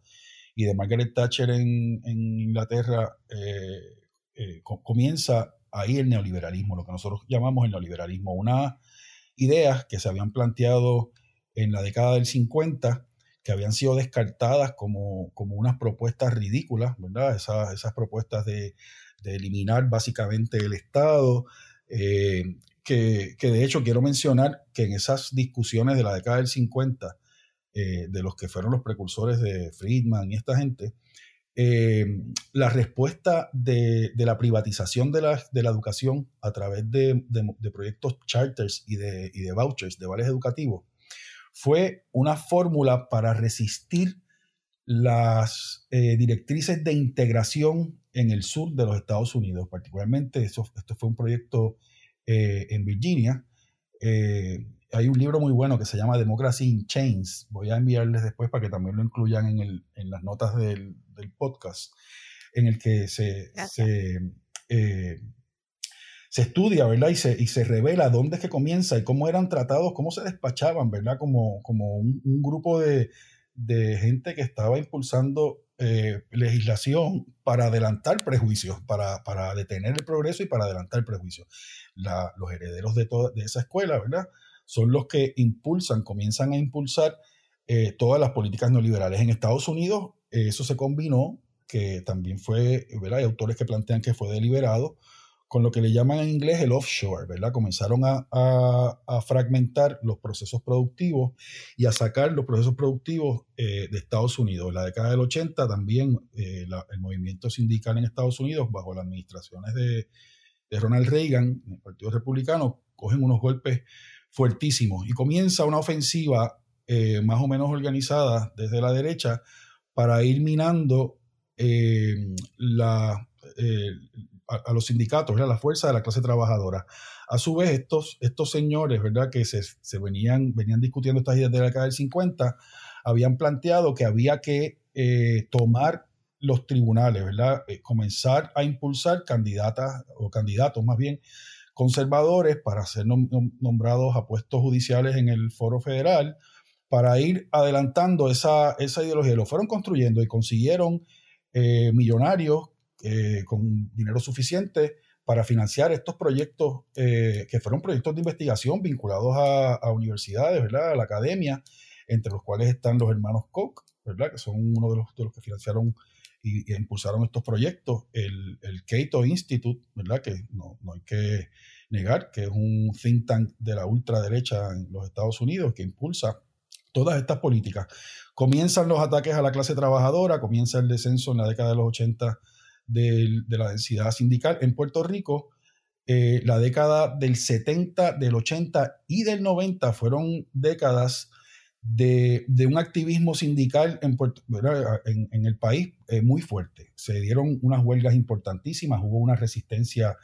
C: y de Margaret Thatcher en, en Inglaterra eh, eh, comienza ahí el neoliberalismo, lo que nosotros llamamos el neoliberalismo, unas ideas que se habían planteado en la década del 50, que habían sido descartadas como, como unas propuestas ridículas, ¿verdad? Esas, esas propuestas de, de, eliminar básicamente el Estado, eh, que, que, de hecho quiero mencionar que en esas discusiones de la década del 50, eh, de los que fueron los precursores de Friedman y esta gente, eh, la respuesta de, la privatización de la, educación a través de, proyectos charters y de, y de vouchers, de vales educativos, fue una fórmula para resistir las eh, directrices de integración en el sur de los Estados Unidos. Particularmente, eso, esto fue un proyecto eh, en Virginia hay un libro muy bueno que se llama Democracy in Chains. Voy a enviarles después para que también lo incluyan en, el, en las notas del, del, podcast, en el que se, se, eh, se, estudia, ¿verdad? Y se, y se revela dónde es que comienza y cómo eran tratados, cómo se despachaban, ¿verdad? Como, como un, grupo de, de, gente que estaba impulsando eh, legislación para adelantar prejuicios, para, para, detener el progreso y para adelantar prejuicios. La, los herederos de, toda, de esa escuela, ¿verdad? Son los que impulsan, comienzan a impulsar eh, todas las políticas neoliberales. En Estados Unidos eh, eso se combinó, que también fue, ¿verdad? Hay autores que plantean que fue deliberado, con lo que le llaman en inglés el offshore, ¿verdad? Comenzaron a, fragmentar los procesos productivos y a sacar los procesos productivos eh, de Estados Unidos. En la década del 80 también el movimiento sindical en Estados Unidos, bajo las administraciones de, de Ronald Reagan, el Partido Republicano, cogen unos golpes fuertísimo y comienza una ofensiva eh, más o menos organizada desde la derecha para ir minando eh, la, eh, a, los sindicatos, la fuerza de la clase trabajadora. A su vez, estos, estos señores ¿verdad? que se, se venían, venían discutiendo estas ideas de la década del 50, habían planteado que había que tomar los tribunales, ¿verdad? comenzar a impulsar candidatas o candidatos más bien conservadores para ser nombrados a puestos judiciales en el foro federal, para ir adelantando esa, esa ideología. Lo fueron construyendo y consiguieron eh, millonarios eh, con dinero suficiente para financiar estos proyectos eh, que fueron proyectos de investigación vinculados a, universidades, ¿verdad? a la academia, entre los cuales están los hermanos Koch, ¿verdad? que son uno de los, de los que financiaron y, impulsaron estos proyectos, el, el Cato Institute, ¿verdad? que no, no hay que negar, que es un think tank de la ultraderecha en los Estados Unidos que impulsa todas estas políticas. Comienzan los ataques a la clase trabajadora, comienza el descenso en la década de los 80 de, la densidad sindical. En Puerto Rico, eh, la década del 70, del 80 y del 90 fueron décadas de, un activismo sindical en, en, el país eh, muy fuerte. Se dieron unas huelgas importantísimas, hubo una resistencia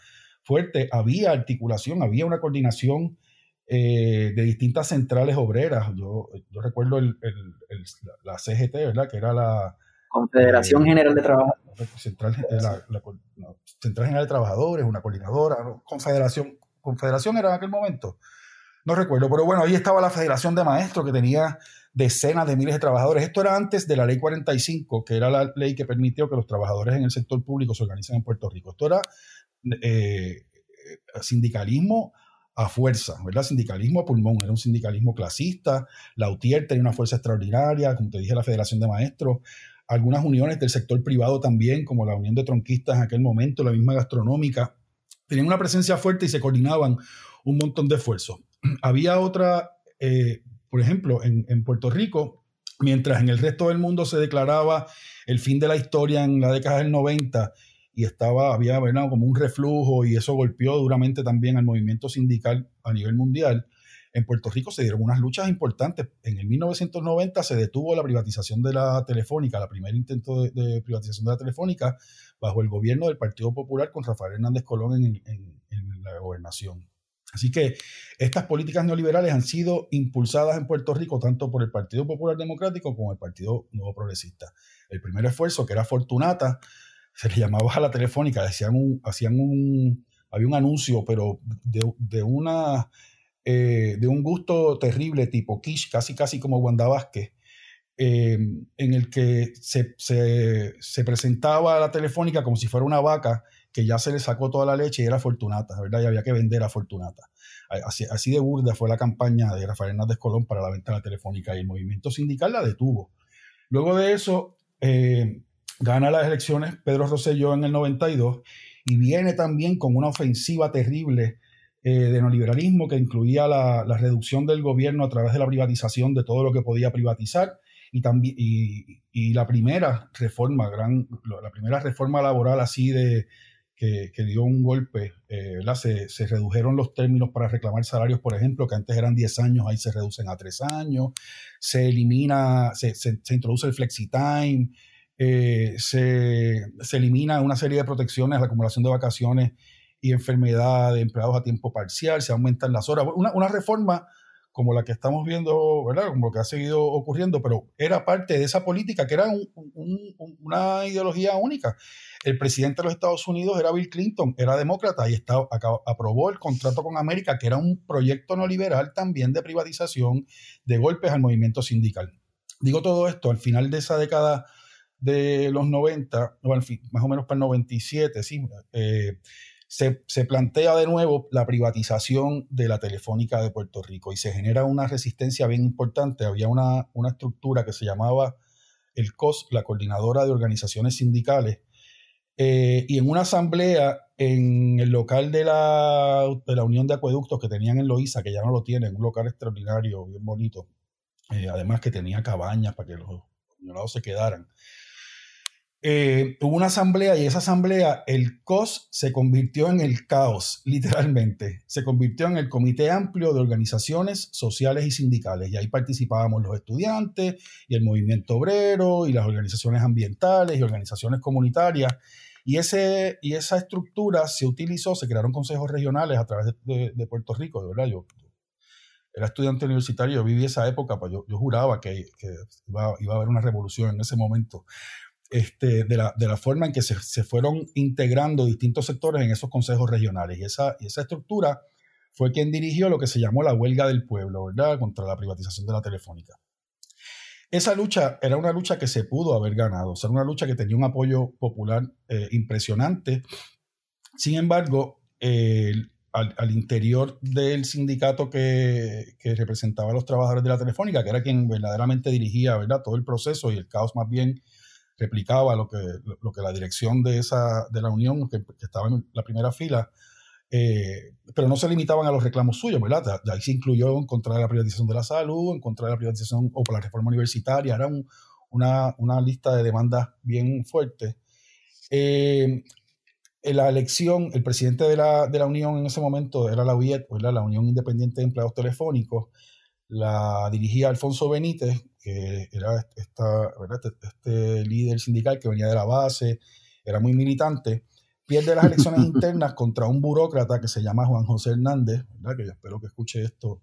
C: fuerte, había articulación, había una coordinación eh, de distintas centrales obreras. Yo, yo recuerdo el, la CGT, ¿verdad? Que era la...
D: Confederación eh, General de Trabajadores.
C: Central, la, Central General de Trabajadores, una coordinadora, Confederación. Confederación era en aquel momento. No recuerdo, pero bueno, ahí estaba la Federación de Maestros que tenía decenas de miles de trabajadores. Esto era antes de la ley 45, que era la ley que permitió que los trabajadores en el sector público se organicen en Puerto Rico. Esto era eh, sindicalismo a fuerza, ¿verdad? Sindicalismo a pulmón, era un sindicalismo clasista. La UTIER tenía una fuerza extraordinaria, como te dije, la Federación de Maestros. Algunas uniones del sector privado también, como la Unión de Tronquistas en aquel momento, la misma gastronómica, tenían una presencia fuerte y se coordinaban un montón de esfuerzos. [clears throat] Había otra, eh, por ejemplo, en, en, Puerto Rico, mientras en el resto del mundo se declaraba el fin de la historia en la década del 90 y estaba, había como un reflujo y eso golpeó duramente también al movimiento sindical a nivel mundial. En Puerto Rico se dieron unas luchas importantes. En el 1990 se detuvo la privatización de la telefónica, la primer intento de, privatización de la telefónica, bajo el gobierno del Partido Popular con Rafael Hernández Colón en, en la gobernación. Así que estas políticas neoliberales han sido impulsadas en Puerto Rico tanto por el Partido Popular Democrático como el Partido Nuevo Progresista. El primer esfuerzo, que era Fortunata, se le llamaba a la telefónica, hacían un, hacían un, había un anuncio, pero de, una, eh, de un gusto terrible, tipo quiche, casi casi como Wanda Vázquez, eh, en el que se, se, presentaba a la telefónica como si fuera una vaca que ya se le sacó toda la leche y era Fortunata, ¿verdad? Y había que vender a Fortunata. Así, de burda fue la campaña de Rafael Hernández Colón para la venta de la telefónica y el movimiento sindical la detuvo. Luego de eso, eh, gana las elecciones Pedro Rosselló en el 92 y viene también con una ofensiva terrible eh, de neoliberalismo que incluía la, reducción del gobierno a través de la privatización de todo lo que podía privatizar y también y, la primera reforma la primera reforma laboral así de que, dio un golpe eh, se, se, redujeron los términos para reclamar salarios por ejemplo que antes eran 10 años ahí se reducen a 3 años se elimina se, se, se introduce el flexi time eh, se, elimina una serie de protecciones, la acumulación de vacaciones y enfermedad de empleados a tiempo parcial, se aumentan las horas. Una, reforma como la que estamos viendo, ¿verdad? Como lo que ha seguido ocurriendo, pero era parte de esa política que era una ideología única. El presidente de los Estados Unidos era Bill Clinton, era demócrata y estaba, aprobó el contrato con América, que era un proyecto neoliberal también de privatización, de golpes al movimiento sindical. Digo todo esto, al final de esa década de los 90, más o menos para el 97, sí, eh, se, plantea de nuevo la privatización de la telefónica de Puerto Rico y se genera una resistencia bien importante. Había una, una estructura que se llamaba el COS, la Coordinadora de Organizaciones Sindicales, eh, y en una asamblea en el local de la, de la, Unión de Acueductos que tenían en Loíza, que ya no lo tienen, un local extraordinario, bien bonito, eh, además que tenía cabañas para que los señalados se quedaran. Eh, hubo una asamblea y esa asamblea, el COS se convirtió en el caos, literalmente. Se convirtió en el Comité Amplio de Organizaciones Sociales y Sindicales. Y ahí participábamos los estudiantes y el movimiento obrero y las organizaciones ambientales y organizaciones comunitarias. Y, ese, y esa estructura se utilizó, se crearon consejos regionales a través de, Puerto Rico, de verdad. Yo, era estudiante universitario, yo viví esa época, pues yo, yo juraba que, iba, iba, a haber una revolución en ese momento este, de, la, de, la, forma en que se, se, fueron integrando distintos sectores en esos consejos regionales. Y esa, y esa estructura fue quien dirigió lo que se llamó la huelga del pueblo, ¿verdad? Contra la privatización de la telefónica. Esa lucha era una lucha que se pudo haber ganado, o sea, una lucha que tenía un apoyo popular eh, impresionante. Sin embargo, al, al, interior del sindicato que, que, representaba a los trabajadores de la telefónica, que era quien verdaderamente dirigía ¿verdad? todo el proceso y el caos más bien replicaba lo que, lo que la dirección de, esa, de la Unión, que, estaba en la primera fila, eh, pero no se limitaban a los reclamos suyos, ¿verdad? ahí se incluyó en contra de la privatización de la salud, en contra de la privatización o por la reforma universitaria, era una, una, lista de demandas bien fuerte. Eh, en la elección, el presidente de la, de la, Unión en ese momento era la UIET, la Unión Independiente de Empleados Telefónicos, la dirigía Alfonso Benítez, que era esta, este, este líder sindical que venía de la base, era muy militante pierde las elecciones [laughs] internas contra un burócrata que se llama Juan José Hernández, que yo espero que escuche esto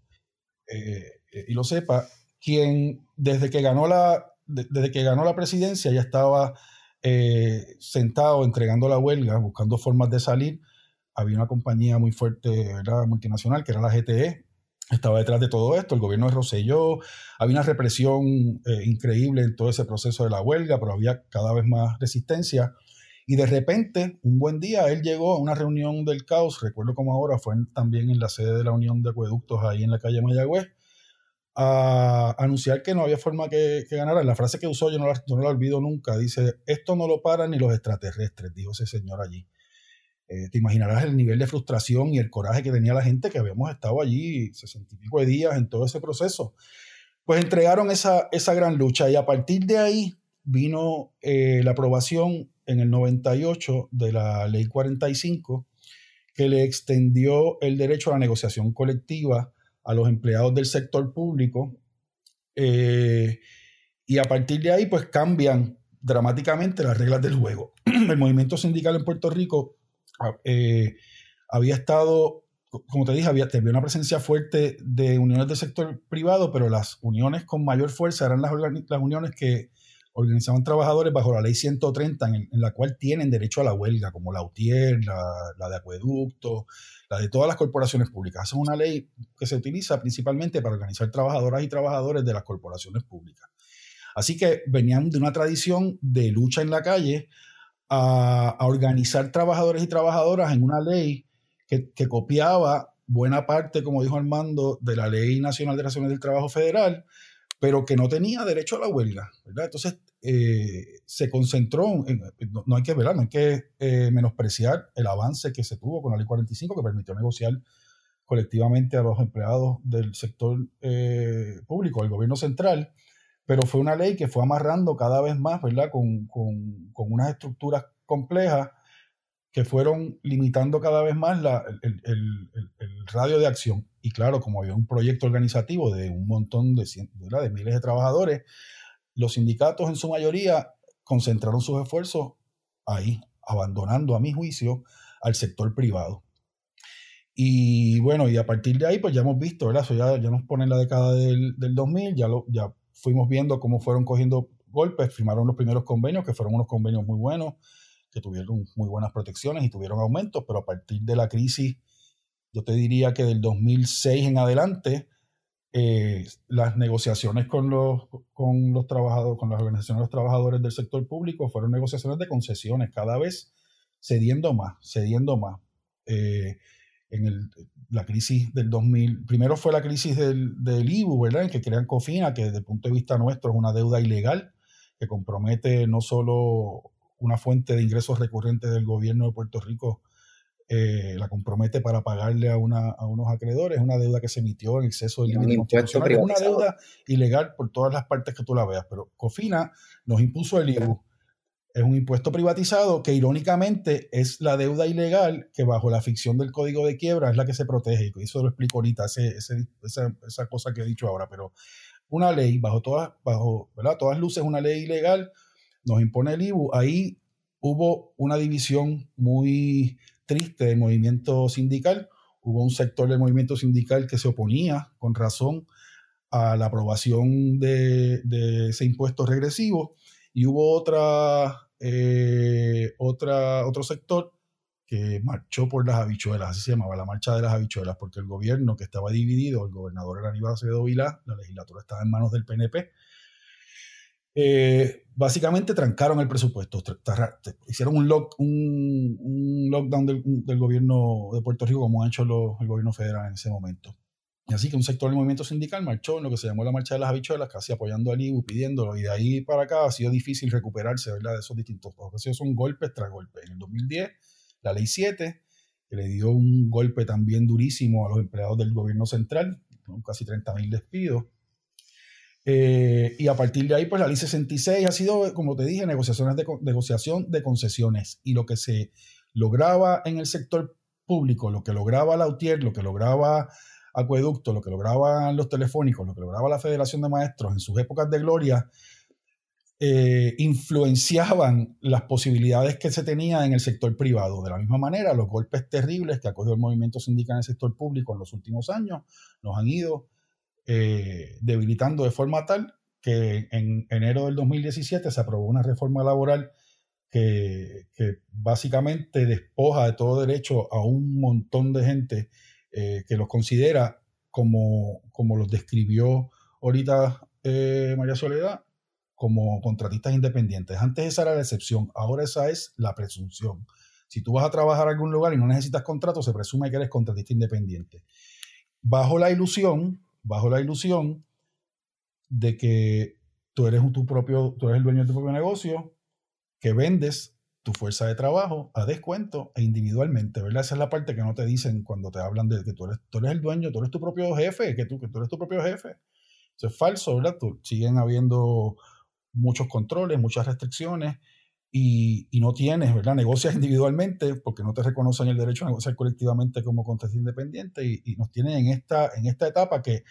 C: eh, eh, y lo sepa, quien desde que ganó la, desde que ganó la presidencia ya estaba eh, sentado entregando la huelga, buscando formas de salir. Había una compañía muy fuerte, multinacional, que era la GTE, estaba detrás de todo esto, el gobierno de Rosselló, había una represión increíble en todo ese proceso de la huelga, pero había cada vez más resistencia. Y de repente, un buen día, él llegó a una reunión del caos, recuerdo como ahora, fue también en la sede de la Unión de Acueductos ahí en la calle Mayagüez, a anunciar que no había forma que, ganara. La frase que usó yo no la, no la olvido nunca. Dice, esto no lo paran ni los extraterrestres, dijo ese señor allí. Eh, te imaginarás el nivel de frustración y el coraje que tenía la gente que habíamos estado allí sesenta y pico de días en todo ese proceso. Pues entregaron esa, esa gran lucha y a partir de ahí vino eh, la aprobación en el 98 de la ley 45 que le extendió el derecho a la negociación colectiva a los empleados del sector público. Eh, y a partir de ahí, pues cambian dramáticamente las reglas del juego. [clears throat] El movimiento sindical en Puerto Rico eh, había estado, como te dije, había, tenía una presencia fuerte de uniones del sector privado, pero las uniones con mayor fuerza eran las, uniones que organizaban trabajadores bajo la ley 130, en, la cual tienen derecho a la huelga, como la UTIER, la, de acueducto, la de todas las corporaciones públicas. Es una ley que se utiliza principalmente para organizar trabajadoras y trabajadores de las corporaciones públicas. Así que venían de una tradición de lucha en la calle a, organizar trabajadores y trabajadoras en una ley que, copiaba buena parte, como dijo Armando, de la Ley Nacional de Relaciones del Trabajo Federal, pero que no tenía derecho a la huelga. Entonces, eh, se concentró, en, no, hay que ver, no hay que eh, menospreciar el avance que se tuvo con la ley 45 que permitió negociar colectivamente a los empleados del sector eh, público, del gobierno central, pero fue una ley que fue amarrando cada vez más, ¿verdad? Con, con, con unas estructuras complejas que fueron limitando cada vez más la, el, el, radio de acción. Y claro, como había un proyecto organizativo de un montón de, de miles de trabajadores, los sindicatos en su mayoría concentraron sus esfuerzos ahí, abandonando a mi juicio al sector privado. Y bueno, y a partir de ahí, pues ya hemos visto, ¿verdad? Eso ya, ya nos pone la década del, del 2000, ya, lo, ya fuimos viendo cómo fueron cogiendo golpes, firmaron los primeros convenios, que fueron unos convenios muy buenos, que tuvieron muy buenas protecciones y tuvieron aumentos, pero a partir de la crisis, yo te diría que del 2006 en adelante, eh, las negociaciones con los, con los trabajadores, con las organizaciones de los trabajadores del sector público fueron negociaciones de concesiones, cada vez cediendo más, cediendo más. Eh, en el, la crisis del 2000, primero fue la crisis del, del IBU, ¿verdad? En que crean COFINA, que desde el punto de vista nuestro es una deuda ilegal que compromete no solo una fuente de ingresos recurrentes del gobierno de Puerto Rico, eh, la compromete para pagarle a, una, a unos acreedores, una deuda que se emitió en exceso del límite constitucional. Es una deuda ilegal por todas las partes que tú la veas, pero COFINA nos impuso el IBU. Es un impuesto privatizado que irónicamente es la deuda ilegal que bajo la ficción del código de quiebra es la que se protege. Y eso lo explico ahorita, esa, esa, cosa que he dicho ahora. Pero una ley, bajo todas, bajo, ¿verdad? todas luces, una ley ilegal, nos impone el IBU. Ahí hubo una división muy triste del movimiento sindical. Hubo un sector del movimiento sindical que se oponía con razón a la aprobación de, ese impuesto regresivo y hubo otra, eh, otra, otro sector que marchó por las habichuelas, así se llamaba, la marcha de las habichuelas, porque el gobierno que estaba dividido, el gobernador era Aníbal Acevedo Vilá, la legislatura estaba en manos del PNP, eh, básicamente trancaron el presupuesto, hicieron un, lock, un, lockdown del, gobierno de Puerto Rico como ha hecho el gobierno federal en ese momento. Así que un sector del movimiento sindical marchó en lo que se llamó la marcha de las habichuelas, casi apoyando al IBU, pidiéndolo, y de ahí para acá ha sido difícil recuperarse de esos distintos procesos. Son golpes tras golpes. En el 2010, la ley 7, que le dio un golpe también durísimo a los empleados del gobierno central, con casi 30.000 despidos. Eh, y a partir de ahí, pues la ley 66 ha sido, como te dije, negociaciones de, negociación de concesiones. Y lo que se lograba en el sector público, lo que lograba la UTIER, lo que lograba Acueducto, lo que lograban los telefónicos, lo que lograba la Federación de Maestros en sus épocas de gloria, eh, influenciaban las posibilidades que se tenían en el sector privado. De la misma manera, los golpes terribles que ha cogido el movimiento sindical en el sector público en los últimos años nos han ido eh, debilitando de forma tal que en enero del 2017 se aprobó una reforma laboral que, básicamente despoja de todo derecho a un montón de gente eh, que los considera como, como los describió ahorita María Soledad, como contratistas independientes. Antes esa era la excepción, ahora esa es la presunción. Si tú vas a trabajar en algún lugar y no necesitas contrato, se presume que eres contratista independiente. Bajo la ilusión, bajo la ilusión de que tú eres tu propio, tú eres el dueño de tu propio negocio, que vendes tu fuerza de trabajo a descuento e individualmente, ¿verdad? Esa es la parte que no te dicen cuando te hablan de que tú eres, tú eres el dueño, tú eres tu propio jefe, que tú, que tú eres tu propio jefe. Eso es falso, ¿verdad? Siguen habiendo muchos controles, muchas restricciones y, no tienes, ¿verdad? Negocias individualmente porque no te reconocen el derecho a negociar colectivamente como contratista independiente y, y, nos tienen en esta, en esta etapa que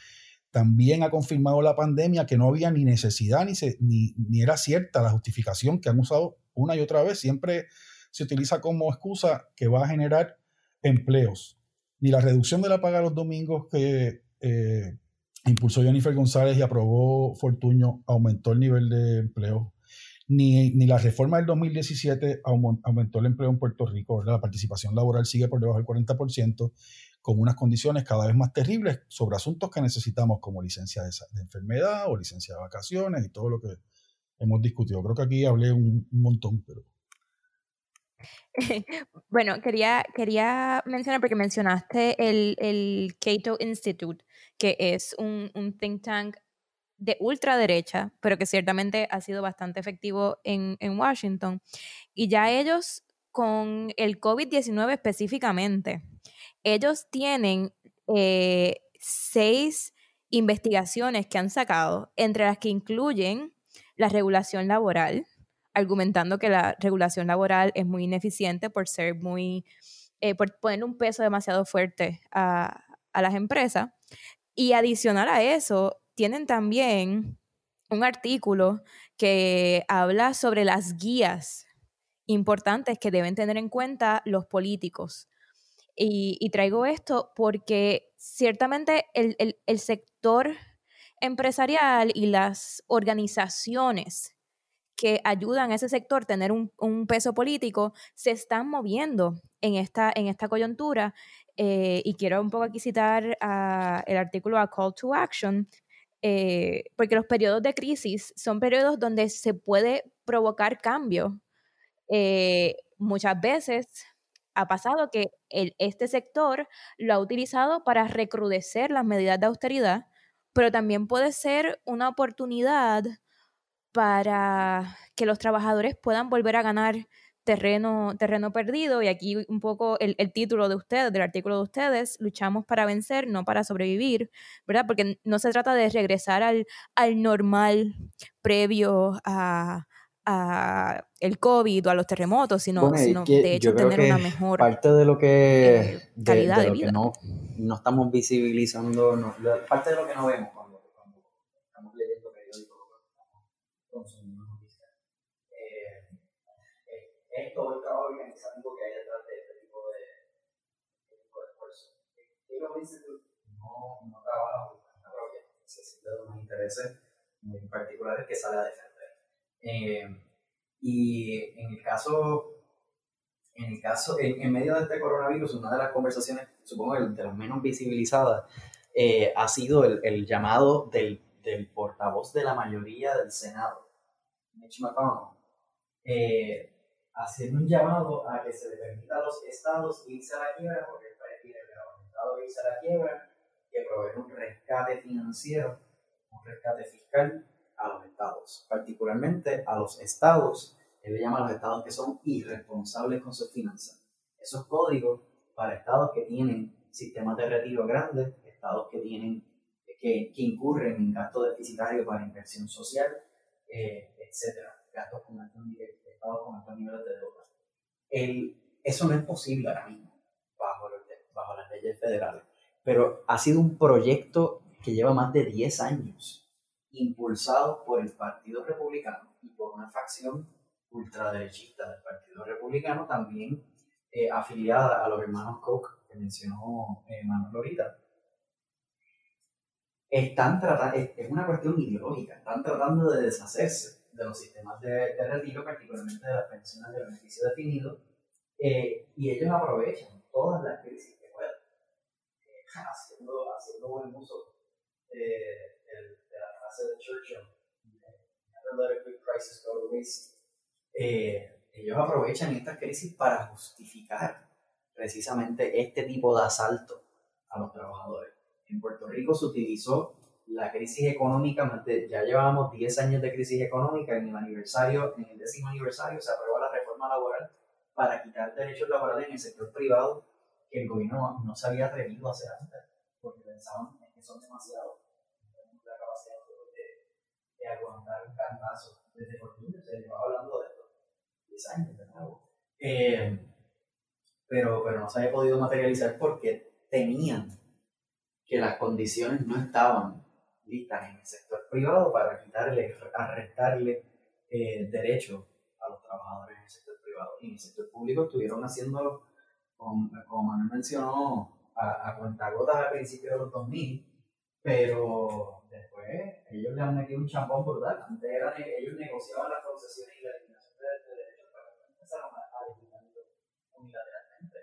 C: también ha confirmado la pandemia que no había ni necesidad ni, ni, ni era cierta la justificación que han usado una y otra vez. Siempre se utiliza como excusa que va a generar empleos. Ni la reducción de la paga los domingos que eh, impulsó Jennifer González y aprobó Fortuño, aumentó el nivel de empleo. Ni, ni la reforma del 2017 aumentó el empleo en Puerto Rico. La participación laboral sigue por debajo del 40%, con unas condiciones cada vez más terribles sobre asuntos que necesitamos, como licencia de, enfermedad o licencia de vacaciones y todo lo que hemos discutido. Creo que aquí hablé un, montón, pero... [laughs]
B: bueno, quería, quería mencionar, porque mencionaste el, el Cato Institute, que es un, think tank de ultraderecha, pero que ciertamente ha sido bastante efectivo en, en Washington. Y ya ellos, con el COVID-19 específicamente, ellos tienen eh, seis investigaciones que han sacado, entre las que incluyen la regulación laboral, argumentando que la regulación laboral es muy ineficiente por ser muy, eh, por poner un peso demasiado fuerte a, a las empresas. Y adicional a eso, tienen también un artículo que habla sobre las guías importantes que deben tener en cuenta los políticos. Y, traigo esto porque ciertamente el, sector empresarial y las organizaciones que ayudan a ese sector a tener un, peso político se están moviendo en esta, en esta coyuntura eh, y quiero un poco aquí citar el artículo a Call to Action, eh, porque los periodos de crisis son periodos donde se puede provocar cambio. Eh, muchas veces ha pasado que este sector lo ha utilizado para recrudecer las medidas de austeridad, pero también puede ser una oportunidad para que los trabajadores puedan volver a ganar terreno, terreno perdido, y aquí un poco el, título de ustedes, del artículo de ustedes, luchamos para vencer, no para sobrevivir, ¿verdad? Porque no se trata de regresar al, al normal previo a, el COVID o a los terremotos, sino, de hecho tener una mejor
D: parte de lo que eh, calidad de, vida. no, no estamos visibilizando, no, parte de lo que no vemos es todo el trabajo organizativo que hay detrás de este tipo de, este tipo de esfuerzo. Halo Institute no, no trabaja por cuenta propia, necesita de unos intereses muy particulares que sale a defender. Y en el caso, en el caso, en, en, medio de este coronavirus, una de las conversaciones, supongo que de las menos visibilizadas, eh, ha sido el, el llamado del, del, portavoz de la mayoría del Senado, Mitch McConnell, eh, haciendo un llamado a que se le permita a los estados irse a la quiebra, porque el país tiene el estado irse a la quiebra, que proveer un rescate financiero, un rescate fiscal estados, particularmente a los estados, él le llama a los estados que son irresponsables con sus finanzas. Esos códigos para estados que tienen sistemas de retiro grandes, estados que tienen que, que incurren en gasto deficitario para inversión social, eh, etcétera, gastos con altos niveles, estados con altos niveles de deuda. El, eso no es posible ahora mismo bajo, bajo las leyes federales, pero ha sido un proyecto que lleva más de 10 años, impulsado por el Partido Republicano y por una facción ultraderechista del Partido Republicano, también eh, afiliada a los hermanos Koch, que mencionó eh, Manuel ahorita. Están tratando, es una cuestión ideológica, están tratando de deshacerse de los sistemas de, de retiro, particularmente de las pensiones de beneficio definido, eh, y ellos aprovechan todas las crisis que pueden, eh, haciendo, haciendo buen uso de, frase de Churchill, Never let a good crisis go to waste. Eh, ellos aprovechan estas crisis para justificar precisamente este tipo de asalto a los trabajadores. En Puerto Rico se utilizó la crisis económica, ya llevábamos 10 años de crisis económica, en el aniversario, en el décimo aniversario se aprobó la reforma laboral para quitar derechos laborales en el sector privado que el gobierno no se había atrevido a hacer antes, porque pensaban que son demasiados. Un cantazo. Desde Fortuna se llevaba hablando de esto, 10 años de nuevo. Eh, pero, pero no se había podido materializar porque tenían que las condiciones no estaban listas en el sector privado para quitarle, arrestarle eh, derechos a los trabajadores en el sector privado. Y en el sector público estuvieron haciéndolo, como, como Manuel mencionó, a, a cuentagotas al principio de los 2000, pero después ellos le han metido un champón brutal. Antes eran, ellos negociaban las concesiones y la eliminación de, derechos, pero empezaron a, a unilateralmente.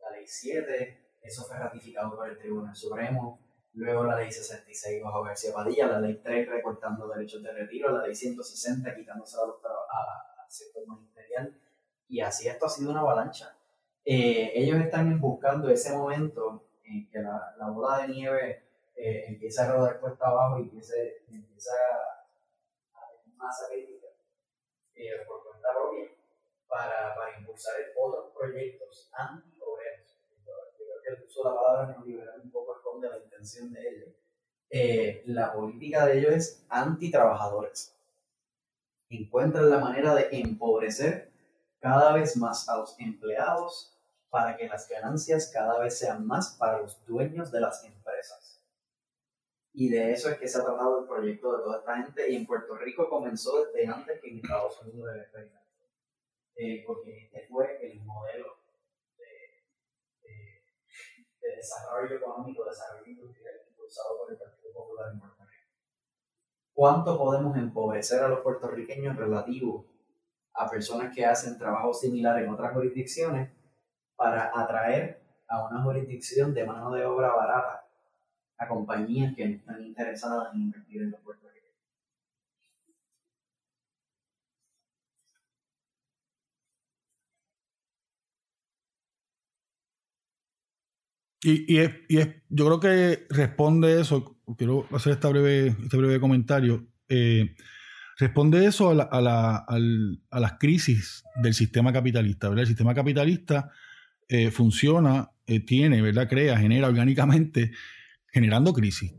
D: La ley 7, eso fue ratificado por el Tribunal Supremo luego la ley 66 bajo García Padilla, la ley 3 recortando derechos de retiro, la ley 160 quitándose a los al sector ministerial, y así esto ha sido una avalancha. Eh, ellos están buscando ese momento en que la, la bola de nieve eh, empieza a rodar cuesta abajo y empiece, empieza a, tener masa crítica eh, por cuenta propia para, para impulsar otros proyectos anti-obreros el uso de la palabra neoliberal un poco esconde la intención de ellos. Eh, la política de ellos es anti-trabajadores. Encuentran la manera de empobrecer cada vez más a los empleados para que las ganancias cada vez sean más para los dueños de las empresas. Y de eso es que se ha tratado el proyecto de toda esta gente. Y en Puerto Rico comenzó desde antes que en Estados Unidos el experimento. Eh, porque este fue el modelo de desarrollo económico, desarrollo industrial impulsado por el Partido Popular en Puerto Rico. ¿Cuánto podemos empobrecer a los puertorriqueños relativo a personas que hacen trabajo similar en otras jurisdicciones para atraer a una jurisdicción de mano de obra barata a compañías que no están interesadas en invertir en los puertorriqueños?
C: Y, es, yo creo que responde eso, quiero hacer esta breve, este breve comentario, eh, responde eso a, las crisis del sistema capitalista. ¿verdad? El sistema capitalista eh, funciona, eh, tiene, ¿verdad? crea, genera orgánicamente, generando crisis.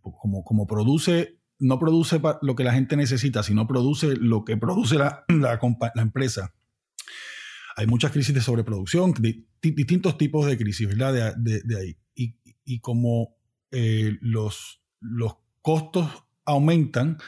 C: como, como produce, no produce lo que la gente necesita, sino produce lo que produce la, [clears throat] empresa hay muchas crisis de sobreproducción, distintos tipos de crisis, ¿verdad? De, ahí. Y, como eh, los, los costos aumentan,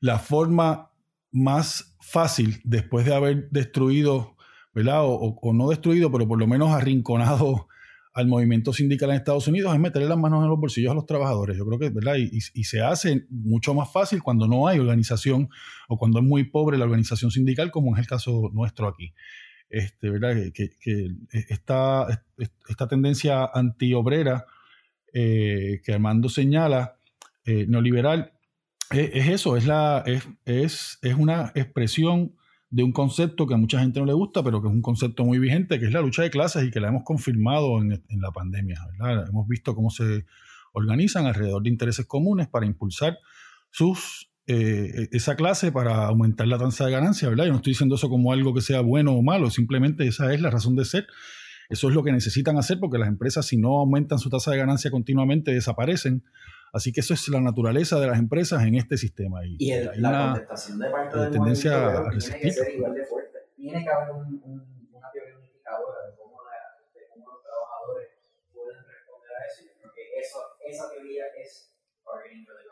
C: la forma más fácil después de haber destruido, ¿verdad? O, no destruido, pero por lo menos arrinconado al movimiento sindical en Estados Unidos es meterle las manos en los bolsillos a los trabajadores. Yo creo que, ¿verdad? Y, se hace mucho más fácil cuando no hay organización o cuando es muy pobre la organización sindical, como es el caso nuestro aquí este, ¿verdad? Que, esta, esta, tendencia antiobrera eh, que Armando señala, eh, neoliberal, es, eso, es, la, es, es, es, una expresión de un concepto que a mucha gente no le gusta, pero que es un concepto muy vigente, que es la lucha de clases y que la hemos confirmado en, la pandemia. ¿verdad? Hemos visto cómo se organizan alrededor de intereses comunes para impulsar sus eh, esa clase para aumentar la tasa de ganancia, ¿verdad? Yo no estoy diciendo eso como algo que sea bueno o malo, simplemente esa es la razón de ser Eso es lo que necesitan hacer porque las empresas si no aumentan su tasa de ganancia continuamente desaparecen. Así que eso es la naturaleza de las empresas en este sistema.
D: Y, la contestación de parte del tendencia tiene que ser igual de fuerte. Tiene que haber un, una teoría unificadora de cómo, los trabajadores pueden responder a eso. Porque eso, esa teoría es bargaining for the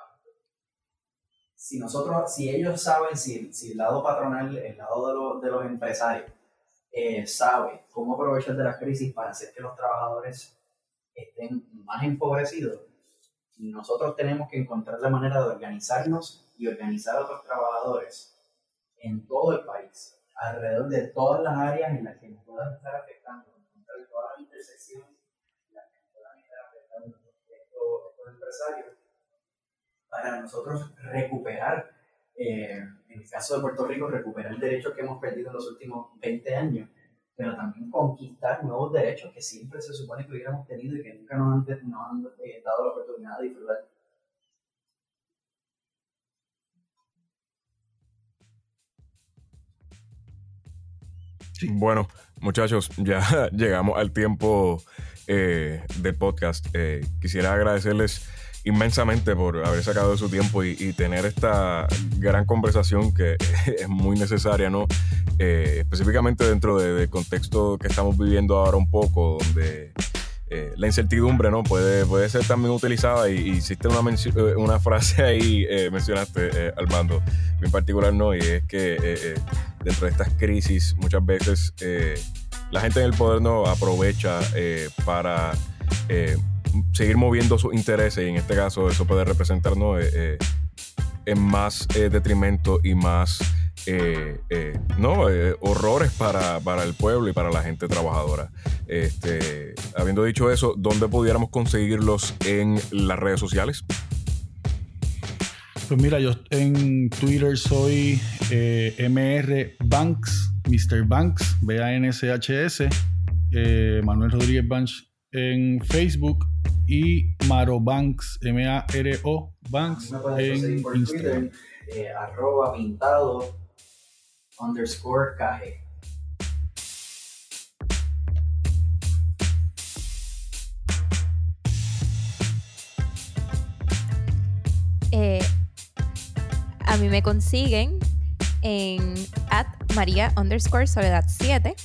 D: Si nosotros, si ellos saben, si, si el lado patronal, el lado de, de los empresarios, eh, sabe cómo aprovechar de la crisis para hacer que los trabajadores estén más empobrecidos, nosotros tenemos que encontrar la manera de organizarnos y organizar a otros trabajadores en todo el país, alrededor de todas las áreas en las que nos puedan estar afectando, encontrar todas las intersecciones para nosotros recuperar eh, en el caso de Puerto Rico, recuperar el derecho que hemos perdido en los últimos 20 años, pero también conquistar nuevos derechos que siempre se supone que hubiéramos tenido y que nunca nos han, eh, dado la oportunidad de disfrutar.
A: Bueno, muchachos, ya [laughs] llegamos al tiempo eh, del podcast. quisiera agradecerles inmensamente por haber sacado de su tiempo y, tener esta gran conversación que [laughs] es muy necesaria, ¿no? Eh, específicamente dentro del contexto que estamos viviendo ahora un poco, donde eh, la incertidumbre, ¿no? Puede, puede ser también utilizada y, hiciste una, eh, una frase [laughs] ahí, mencionaste, Armando, en particular, ¿no? Y es que dentro de estas crisis muchas veces la gente en el poder no aprovecha para seguir moviendo sus intereses y en este caso eso puede representarnos eh, eh, en más eh, detrimento y más no horrores para, para, el pueblo y para la gente trabajadora. Este, habiendo dicho eso, ¿dónde pudiéramos conseguirlos en las redes sociales?
C: Pues mira, yo en Twitter soy MR Banks, Mr. Banks, B-A-N-C-H-S, Manuel Rodríguez Banks en Facebook y Maro Banks, M-A-R-O Banks en Instagram. Twitter,
D: eh, arroba pintado underscore KG.
B: Eh, a mí me consiguen en at María underscore Soledad 7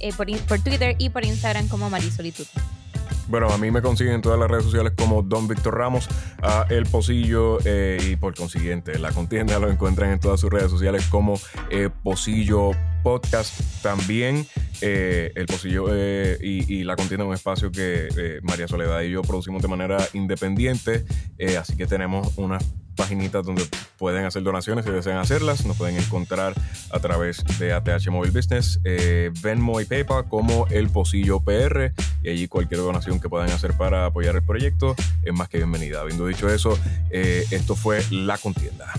B: eh, por, por, Twitter y por Instagram como Marisolitud.
A: Bueno, a mí me consiguen en todas las redes sociales como Don Víctor Ramos, a El Pocillo eh, y por consiguiente la contienda lo encuentran en todas sus redes sociales como eh, Pocillo Podcast. También eh, El Pocillo y, y, la contienda es un espacio que María Soledad y yo producimos de manera independiente, así que tenemos unas paginitas donde pueden hacer donaciones si desean hacerlas. Nos pueden encontrar a través de ATH Mobile Business, eh, Venmo y PayPal como El Pocillo PR. Y allí cualquier donación que puedan hacer para apoyar el proyecto es más que bienvenida. Habiendo dicho eso, eh, esto fue La Contienda.